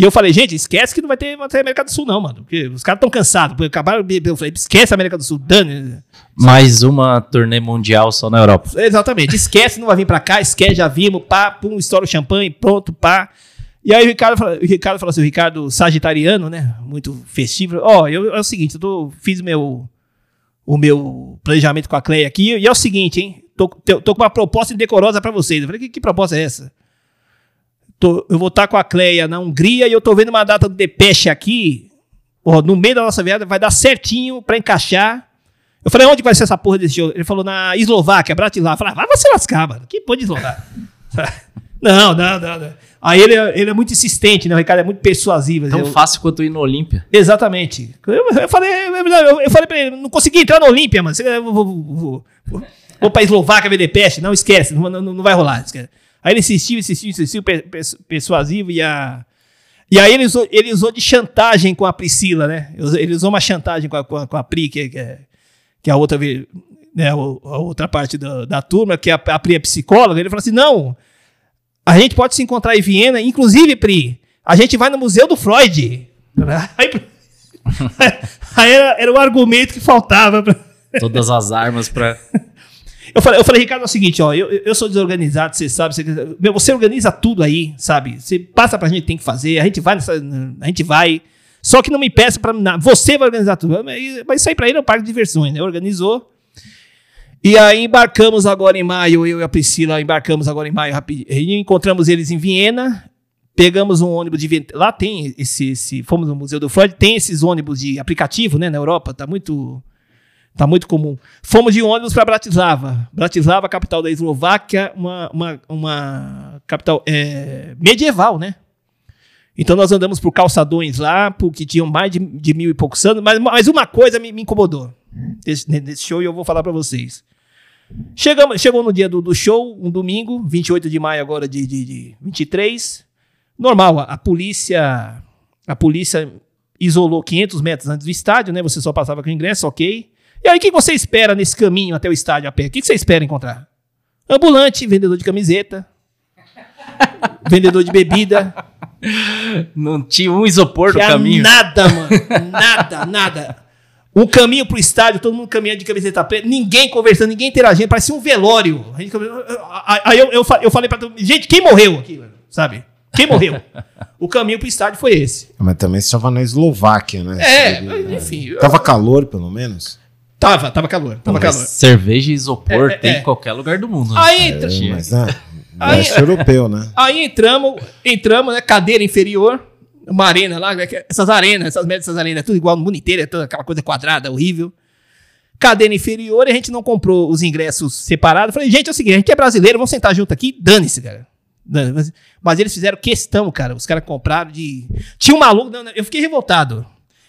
E eu falei, gente, esquece que não vai ter, vai ter América do Sul, não, mano. Porque os caras estão cansados. Acabaram, eu falei, esquece a América do Sul, dane. Mais uma turnê mundial só na Europa. Exatamente. Esquece, não vai vir pra cá, esquece, já vimos, pá, pum, estoura o champanhe, pronto, pá. E aí o Ricardo, fala- o Ricardo falou assim, o Ricardo sagitariano, né? Muito festivo. Ó, eu, é o seguinte, eu tô, fiz meu, o meu planejamento com a Cleia aqui, e é o seguinte, hein? Tô, tô, tô com uma proposta indecorosa pra vocês. Eu falei, que, que proposta é essa? Tô- eu vou estar com a Cleia na Hungria e eu tô vendo uma data do Depeche aqui, ó, no meio da nossa viagem, vai dar certinho pra encaixar. Eu falei, onde vai ser essa porra desse show? Ele falou, na Eslováquia, Bratislava. Eu falei, ah, vai você lascar, mano. Que porra de Eslováquia? não, não, não, não. Aí ele, é- ele é muito insistente, né? O Ricardo é muito persuasivo. Tão Eu- fácil quanto ir no Olímpia. Exatamente. Eu, eu falei, eu, eu falei pra ele, não consegui entrar na Olímpia, mano. Você- Eu vou, vou, vou, vou, vou pra Eslováquia ver Depeche. Não esquece, não, não, não vai rolar. esquece. Aí ele insistiu, insistiu, insistiu, per- per- persuasivo e a. E aí ele usou, ele usou de chantagem com a Priscila, né? Ele usou- uma chantagem com a, com a, com a Pri, que, é, que é a outra, né, a outra parte da, da turma, que a, a Pri é psicóloga. Ele falou assim: não, a gente pode se encontrar em Viena, inclusive, Pri, a gente vai no Museu do Freud. Aí, aí era, era o argumento que faltava. pra- Todas as armas pra. Eu falei, eu falei, Ricardo, é o seguinte, ó, eu, eu sou desorganizado, você sabe, você, meu, você organiza tudo aí, sabe? Você passa pra gente o que tem que fazer, a gente vai nessa, a gente vai. Só que não me peça pra nada, você vai organizar tudo. Mas isso aí pra ele é um parque de diversões, né? Organizou. E aí embarcamos agora em maio, eu e a Priscila embarcamos agora em maio rapidinho. Encontramos eles em Viena, pegamos um ônibus de lá tem esse, esse fomos no Museu do Freud, tem esses ônibus de aplicativo, né, na Europa, tá muito Tá muito comum. Fomos de ônibus para Bratislava. Bratislava, capital da Eslováquia, uma, uma, uma capital é, medieval, né? Então nós andamos por calçadões lá, porque tinham mais de, de mil e poucos anos, mas, mas uma coisa me, me incomodou nesse show e eu vou falar para vocês. Chegamos, chegou no dia do, do show, um domingo, 28 de maio agora de, de, de 23. Normal, a, a polícia a polícia isolou 500 metros antes do estádio, né? Você só passava com o ingresso, ok. E aí, o que você espera nesse caminho até o estádio a pé? O que você espera encontrar? Ambulante, vendedor de camiseta, vendedor de bebida. Não tinha um isopor no Tinha caminho. Nada, mano. Nada, nada. Um caminho pro estádio, todo mundo caminhando de camiseta preta, ninguém conversando, ninguém interagindo, parecia um velório. Aí eu, eu, eu falei pra todo mundo, gente, quem morreu aqui, mano? sabe? Quem morreu? o caminho pro estádio foi esse. Mas também você estava na Eslováquia, né? É, Você- enfim. eu- Tava calor, pelo menos? Tava, tava calor, tava Mas calor. cerveja e isopor É, é, tem é. em qualquer lugar do mundo. né? Aí, entra- É, mas, né? Aí- Leste europeu, né? Aí entramos, entramos, né? Cadeira inferior, uma arena lá, né, que- essas arenas, essas médias dessas arenas, é tudo igual no mundo inteiro, é toda aquela coisa quadrada, horrível. Cadeira inferior e a gente não comprou os ingressos separados. Falei, gente, é o seguinte, a gente é brasileiro, vamos sentar junto aqui, dane-se, cara. Dane- Mas, mas eles fizeram questão, cara. Os caras compraram de. Tinha um maluco, não, não, eu fiquei revoltado.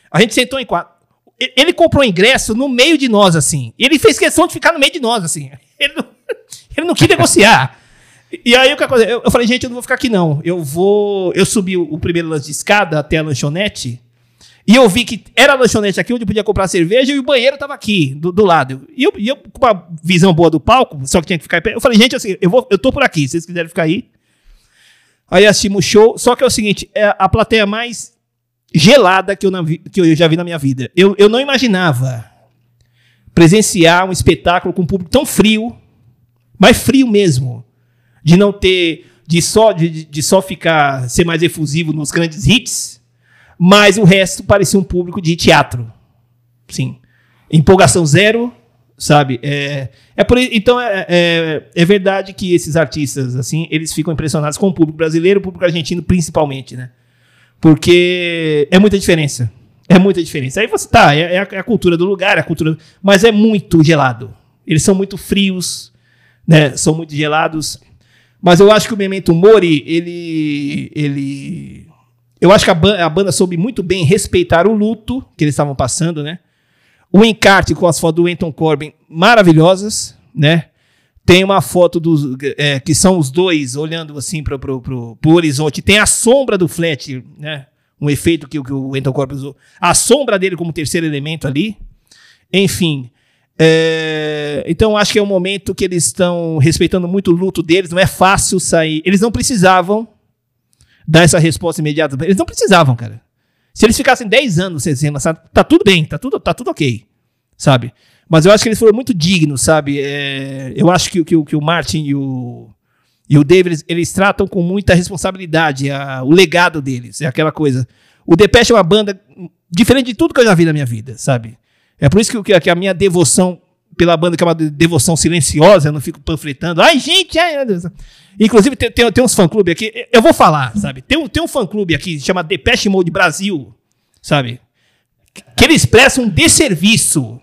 A gente sentou em quatro. Ele comprou ingresso no meio de nós, assim. Ele fez questão de ficar no meio de nós, assim. Ele não, ele não quis negociar. E aí, o que aconteceu? Eu, falei, gente, eu não vou ficar aqui, não. Eu vou. Eu subi o, primeiro lance de escada até a lanchonete. E eu vi que era a lanchonete aqui onde eu podia comprar cerveja e o banheiro tava aqui, do, do lado. E eu, e eu, com uma visão boa do palco, só que tinha que ficar pé. Eu falei, gente, assim, eu, vou, eu tô por aqui, se vocês quiserem ficar aí. Aí assistimos o show. Só que é o seguinte: é a plateia mais gelada que eu, que eu já vi na minha vida. Eu, eu não imaginava presenciar um espetáculo com um público tão frio, mas frio mesmo de não ter de só de, de- só ficar ser mais efusivo nos grandes hits, mas o resto parecia um público de teatro. Sim. Empolgação zero, sabe? É, é por, então é, é, é verdade que esses artistas assim, eles ficam impressionados com o público brasileiro, o público argentino principalmente, né? Porque é muita diferença. É muita diferença. Aí você tá, é, é a, é cultura do lugar, é a cultura. Mas é muito gelado. Eles são muito frios, né? São muito gelados. Mas eu acho que o Memento Mori, ele. ele eu acho que a, a banda soube muito bem respeitar o luto que eles estavam passando, né? O encarte com as fotos do Anton Corbin maravilhosas, né? Tem uma foto dos é, que são os dois olhando assim para pro horizonte. Tem a sombra do Flat, né? Um efeito que, o- que o Anton Corbin usou. A sombra dele como terceiro elemento ali. Enfim. é, então acho que é um momento que eles estão respeitando muito o luto deles. Não é fácil sair. Eles não precisavam dar essa resposta imediata. Eles não precisavam, cara. Se eles ficassem 10 anos sem ser lançado, tá tudo bem, tá tudo, tá tudo ok, sabe? Mas eu acho que eles foram muito dignos, sabe? É, eu acho que, que, o- que o Martin e o, e o David, eles, eles tratam com muita responsabilidade a- o legado deles. É aquela coisa. O Depeche é uma banda diferente de tudo que eu já vi na minha vida, sabe? É por isso que, que- a minha devoção pela banda, que é uma de- devoção silenciosa, eu não fico panfletando. Ai, gente, ai. Inclusive, tem, tem, tem uns fã-clube aqui. Eu vou falar, sabe? Tem um, tem um fã-clube aqui, chama Depeche Mode Brasil, sabe? Que eles prestam um desserviço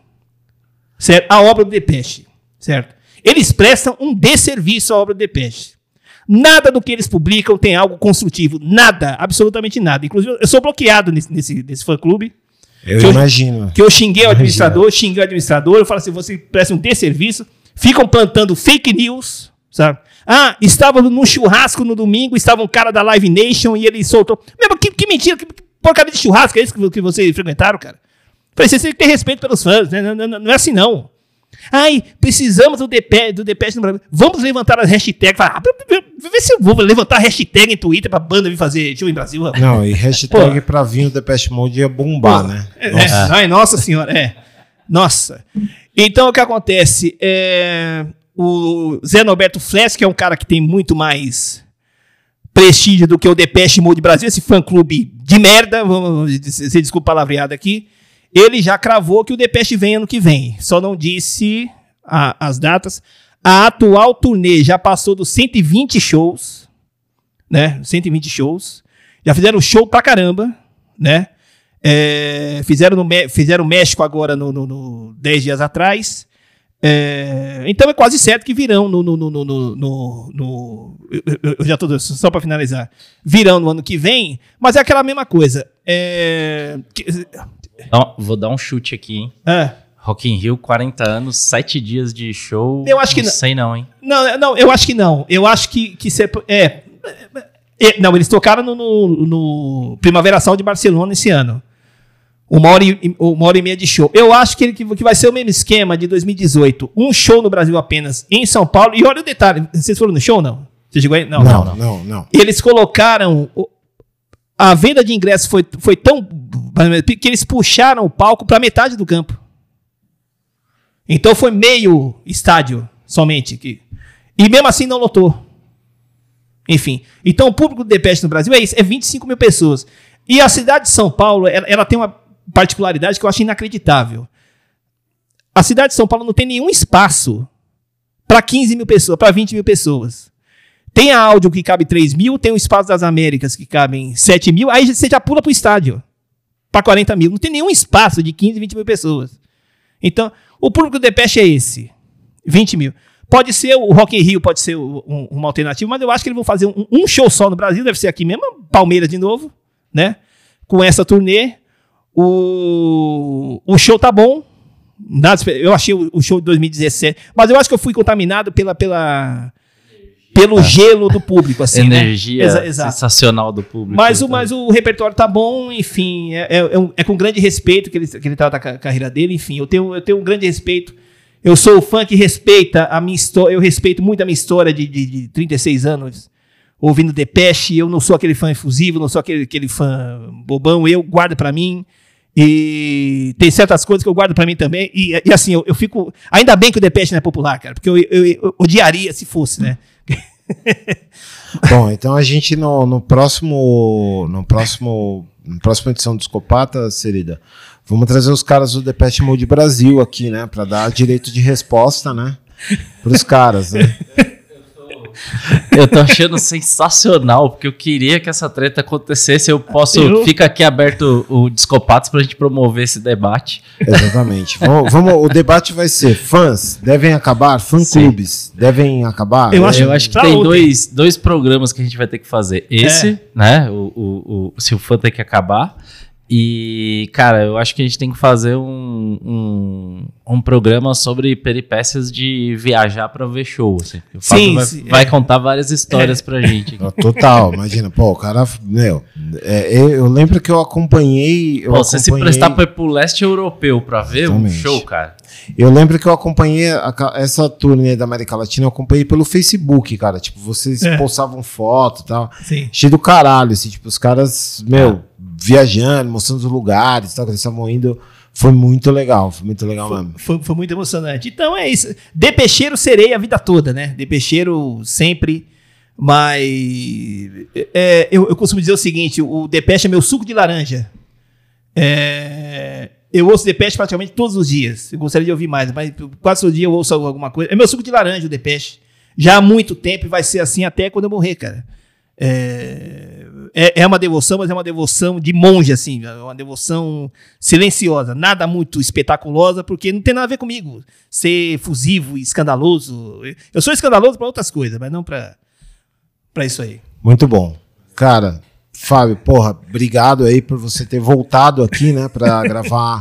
certo? à obra do Depeche, certo? Eles prestam um desserviço à obra do Depeche. Nada do que eles publicam tem algo construtivo. Nada, absolutamente nada. Inclusive, eu sou bloqueado nesse, nesse, nesse fã-clube. Eu Que eu- imagino. Que eu xinguei o administrador, xinguei o administrador, eu falo assim, você presta um desserviço, ficam plantando fake news, sabe? Ah, estavam num churrasco no domingo, estava um cara da Live Nation e ele soltou. Meu, mas que, que mentira, que, que porcaria de churrasco é esse que, que vocês frequentaram, cara? Você que ter respeito pelos fãs, né? Não, não- não- é assim, não. Ai, precisamos do DP, do DPS no Brasil. Vamos levantar as hashtags. Ah, vê se eu vou levantar hashtag em Twitter pra banda vir fazer show em Brasil. Não, e hashtag pra vir o Depeche Mode ia bombar, né? É, é. Ai, nossa senhora, é. Nossa. Então, o que acontece? É, o Zé Norberto Fless, que é um cara que tem muito mais prestígio do que o Depeche Mode Brasil, esse fã-clube de merda, vamos se desculpa a palavreada aqui, ele já cravou que o Depeche vem ano que vem. Só não disse a- as datas. A atual turnê já passou dos 120 shows, né? 120 shows. Já fizeram show pra caramba, né? É, fizeram, no, fizeram México agora no, no, no 10 dias atrás. É, então é quase certo que virão no. no, no, no, no- eu, eu- já tô. Só para finalizar. Virão no ano que vem, mas é aquela mesma coisa. É, que- Então, vou dar um chute aqui, hein? ah, Rock in Rio, 40 anos, 7 dias de show. Eu acho que não não. sei não, hein? não, não, eu acho que não. Eu acho que, que cê- é, é, Não, eles tocaram no, no, no Primavera Sound de Barcelona esse ano. Uma hora, e, uma hora e meia de show. Eu acho que, ele, que vai ser o mesmo esquema de 2018. Um show no Brasil apenas, em São Paulo. E olha o detalhe: vocês foram no show ou não? Você chegou aí? Não, não. Não, não, não. Eles colocaram. A venda de ingressos foi, foi tão. Que eles puxaram o palco para metade do campo. Então foi meio estádio somente. Que, e mesmo assim não lotou. Enfim. Então o público do Depeche no Brasil é isso: é 25 mil pessoas. E a cidade de São Paulo, ela, ela tem uma particularidade que eu acho inacreditável. A cidade de São Paulo não tem nenhum espaço para 15 mil pessoas, para 20 mil pessoas. Tem a áudio que cabe 3 mil, tem o Espaço das Américas que cabem 7 mil, aí você já pula pro estádio para 40 mil. Não tem nenhum espaço de 15, 20 mil pessoas. Então, o público do Depeche é esse: 20 mil. Pode ser o Rock in Rio, pode ser um- uma alternativa, mas eu acho que eles vão fazer um, um show só no Brasil, deve ser aqui mesmo, Palmeiras de novo, né? Com essa turnê. O, o show tá bom. Eu achei o, o show de 2017, mas eu acho que eu fui contaminado pela, pela, pelo gelo do público, assim, né? Energia Exa- exato. sensacional do público. Mas o, Então, mas o repertório tá bom, enfim, é, é- é um- é com grande respeito que ele, que ele trata a ca- carreira dele, enfim, eu tenho, eu tenho um grande respeito. Eu sou o fã que respeita a minha história, eu respeito muito a minha história de, de, de 36 anos ouvindo Depeche, eu não sou aquele fã efusivo, não sou aquele, aquele fã bobão, eu guardo pra mim. E tem certas coisas que eu guardo pra mim também. E, e assim, eu, eu fico. Ainda bem que o Depeche não é popular, cara, porque eu, eu- eu odiaria se fosse, né? Bom, então a gente no, no próximo. No próximo. Na próxima edição do Escopata, Serida, vamos trazer os caras do Depeche Mode Brasil aqui, né? Pra dar direito de resposta, né? Pros caras, né? eu tô achando sensacional, porque eu queria que essa treta acontecesse. Eu posso. Eu- Fica aqui aberto o Discopatos pra gente promover esse debate. Exatamente. vamos, vamos- o debate vai ser: fãs devem acabar, fã-clubes devem acabar. Eu acho- eu acho que pra tem dois, dois programas que a gente vai ter que fazer. Esse, É. né? O, o, o- se o fã tem que acabar. E, cara, eu acho que a gente tem que fazer um, um, um programa sobre peripécias de viajar pra ver show. Assim. O Fábio Sim, vai, sim, vai é. contar várias histórias pra gente. Total, imagina, pô, o cara, meu, é, eu, eu lembro que eu acompanhei. Eu Pô, você se acompanhei- prestar pra ir pro leste europeu pra ver um Exatamente. show, cara. Eu lembro que eu acompanhei a essa turnê da América Latina, eu acompanhei pelo Facebook, cara. Tipo, vocês É. postavam foto e tal. Sim. Cheio do caralho, assim, tipo, os caras, meu, viajando, mostrando os lugares, tal, que eles estavam indo. Foi muito legal, foi muito legal Foi, mesmo. foi, foi muito emocionante. Então é isso. De peixeiro serei a vida toda, né? De peixeiro sempre. Mas é, eu, eu costumo dizer o seguinte: o Depeche é meu suco de laranja. É, eu ouço Depeche praticamente todos os dias. Eu gostaria de ouvir mais, mas quase todo dia eu ouço alguma coisa. É meu suco de laranja, o Depeche. Já há muito tempo e vai ser assim até quando eu morrer, cara. É, é, é uma devoção, mas é uma devoção de monge, assim. É uma devoção silenciosa. Nada muito espetaculosa, porque não tem nada a ver comigo. Ser fusivo e escandaloso. Eu sou escandaloso para outras coisas, mas não para para isso aí. Muito bom. Cara, Fábio, porra, obrigado aí por você ter voltado aqui, né, pra gravar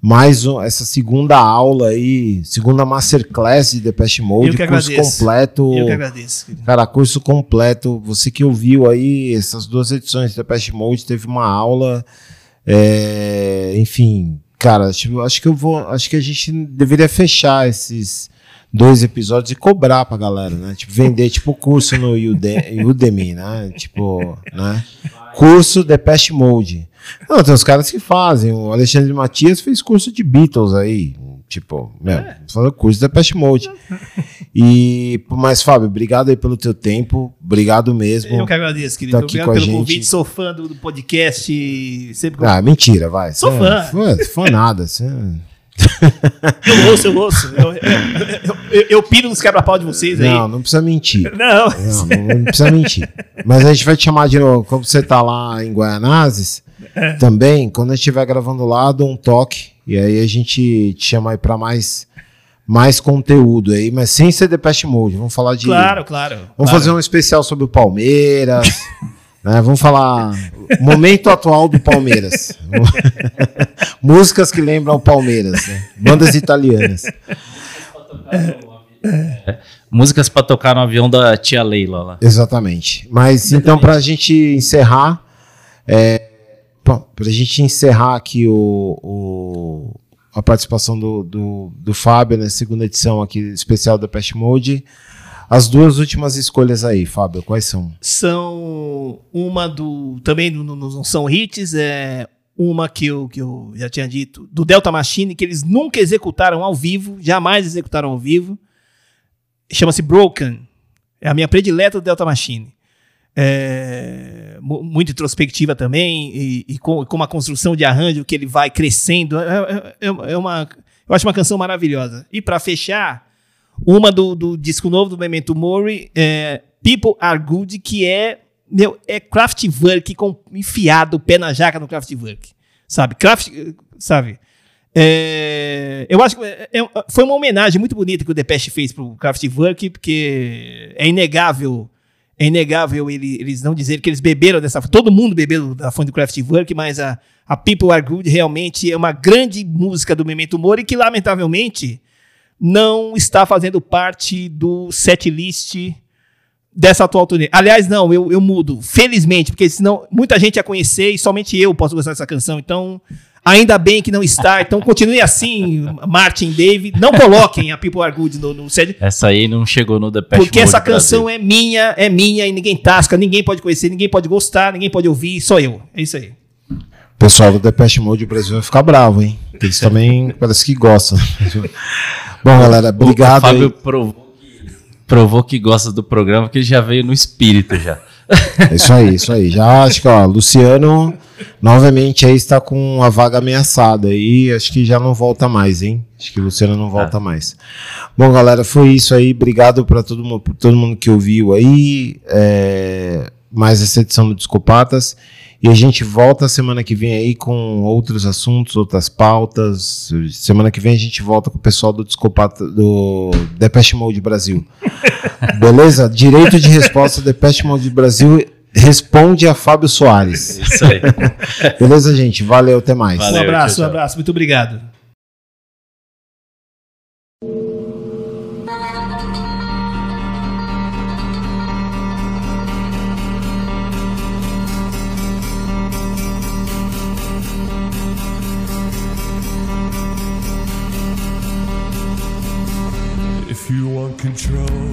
mais essa segunda aula aí, segunda masterclass de Depeche Mode, Eu que curso agradeço. completo. Eu que agradeço. querido. Cara, curso completo. Você que ouviu aí essas duas edições de Depeche Mode, teve uma aula. é, enfim, cara, acho, acho que eu vou. Acho que a gente deveria fechar esses dois episódios e cobrar pra galera, né? Tipo, vender tipo curso no Ude- Udemy, né? Tipo, né? Curso Depeche Mode. Não, tem os caras que fazem. O Alexandre Matias fez curso de Beatles aí. Tipo, meu, fazer curso de Depeche Mode. E, mas, Fábio, obrigado aí pelo teu tempo. Obrigado mesmo. Eu que agradeço, querido. tá aqui Obrigado com a pelo gente. convite. Sou fã do, do podcast. Sempre Ah, mentira, vai. Sou Cê- fã. Fã, fã nada. cê- eu ouço, eu ouço. Eu, eu, eu, eu, piro nos quebra-pau de vocês aí. Não, não precisa mentir. Não. Não, não, não precisa mentir. Mas a gente vai te chamar de novo. Como você tá lá em Guaianazes, É. também, quando a gente estiver gravando lá, dou um toque. E aí a gente te chama aí pra mais, mais conteúdo aí, mas sem ser Depeche Mode. Vamos falar de. Claro, claro. Vamos claro. fazer um especial sobre o Palmeiras. né? Vamos falar momento atual do Palmeiras. Músicas que lembram o Palmeiras. né? Bandas italianas. Músicas pra tocar no avião da tia Leila lá. Exatamente. Mas então, para a gente encerrar, é, para a gente encerrar aqui o, o- a participação do, do, do Fábio na segunda edição aqui especial da Pest Mode, as duas últimas escolhas aí, Fábio, quais são? São uma do. Também no- não são hits, é uma que eu, que eu já tinha dito, do Delta Machine, que eles nunca executaram ao vivo, jamais executaram ao vivo. Chama-se Broken. É a minha predileta do Delta Machine. É, mu- muito introspectiva também, e, e com, com uma construção de arranjo que ele vai crescendo. É, é- é- é uma, eu acho uma canção maravilhosa. E para fechar, uma do, do disco novo do Memento Mori, é People Are Good, que é, meu, é Kraftwerk com enfiado o pé na jaca no Kraftwerk. Sabe? Kraft, sabe? É, eu acho que é- é- foi uma homenagem muito bonita que o Depeche fez pro Kraftwerk, porque é inegável, é inegável ele- eles não dizerem que eles beberam dessa todo mundo bebeu da fonte do Kraftwerk, mas a, a People Are Good realmente é uma grande música do Memento Mori que lamentavelmente não está fazendo parte do setlist dessa atual turnê. Aliás, não, eu, eu mudo. Felizmente, porque senão muita gente ia conhecer e somente eu posso gostar dessa canção. Então, ainda bem que não está. Então, continue assim, Martin, Dave. Não coloquem a People Are Good no, no set, Essa aí não chegou no Depeche porque Mode essa Brasil. canção é minha, é minha e ninguém tasca, ninguém pode conhecer, ninguém pode gostar, ninguém pode ouvir, só eu. É isso aí. O pessoal do Depeche Mode Brasil vai ficar bravo, hein? Eles também parece que gostam. Bom, galera, obrigado. O Fábio provou que, provou que gosta do programa, porque ele já veio no espírito já. É isso aí, isso aí. Já acho que, ó, Luciano novamente aí está com a vaga ameaçada aí, acho que já não volta mais, hein? Acho que o Luciano não volta mais. Bom, galera, foi isso aí. Obrigado para todo mundo, todo mundo que ouviu aí. É, mais essa edição do Discopatas. E a gente volta semana que vem aí com outros assuntos, outras pautas. Semana que vem a gente volta com o pessoal do Discopata do Depeche Mode Brasil. Beleza? Direito de resposta Depeche Mode Brasil responde a Fábio Soares. Isso aí. Beleza, gente? Valeu, até mais. Valeu. um abraço, tchau, um tchau. abraço. Muito obrigado. Control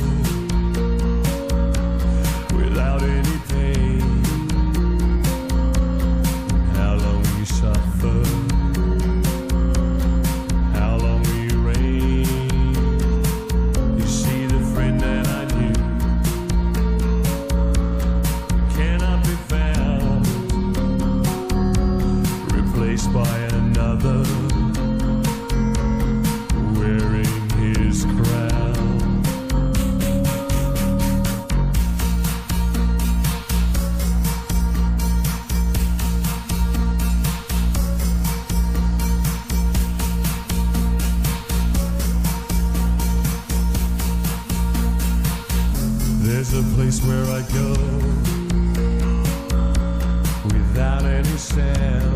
myself.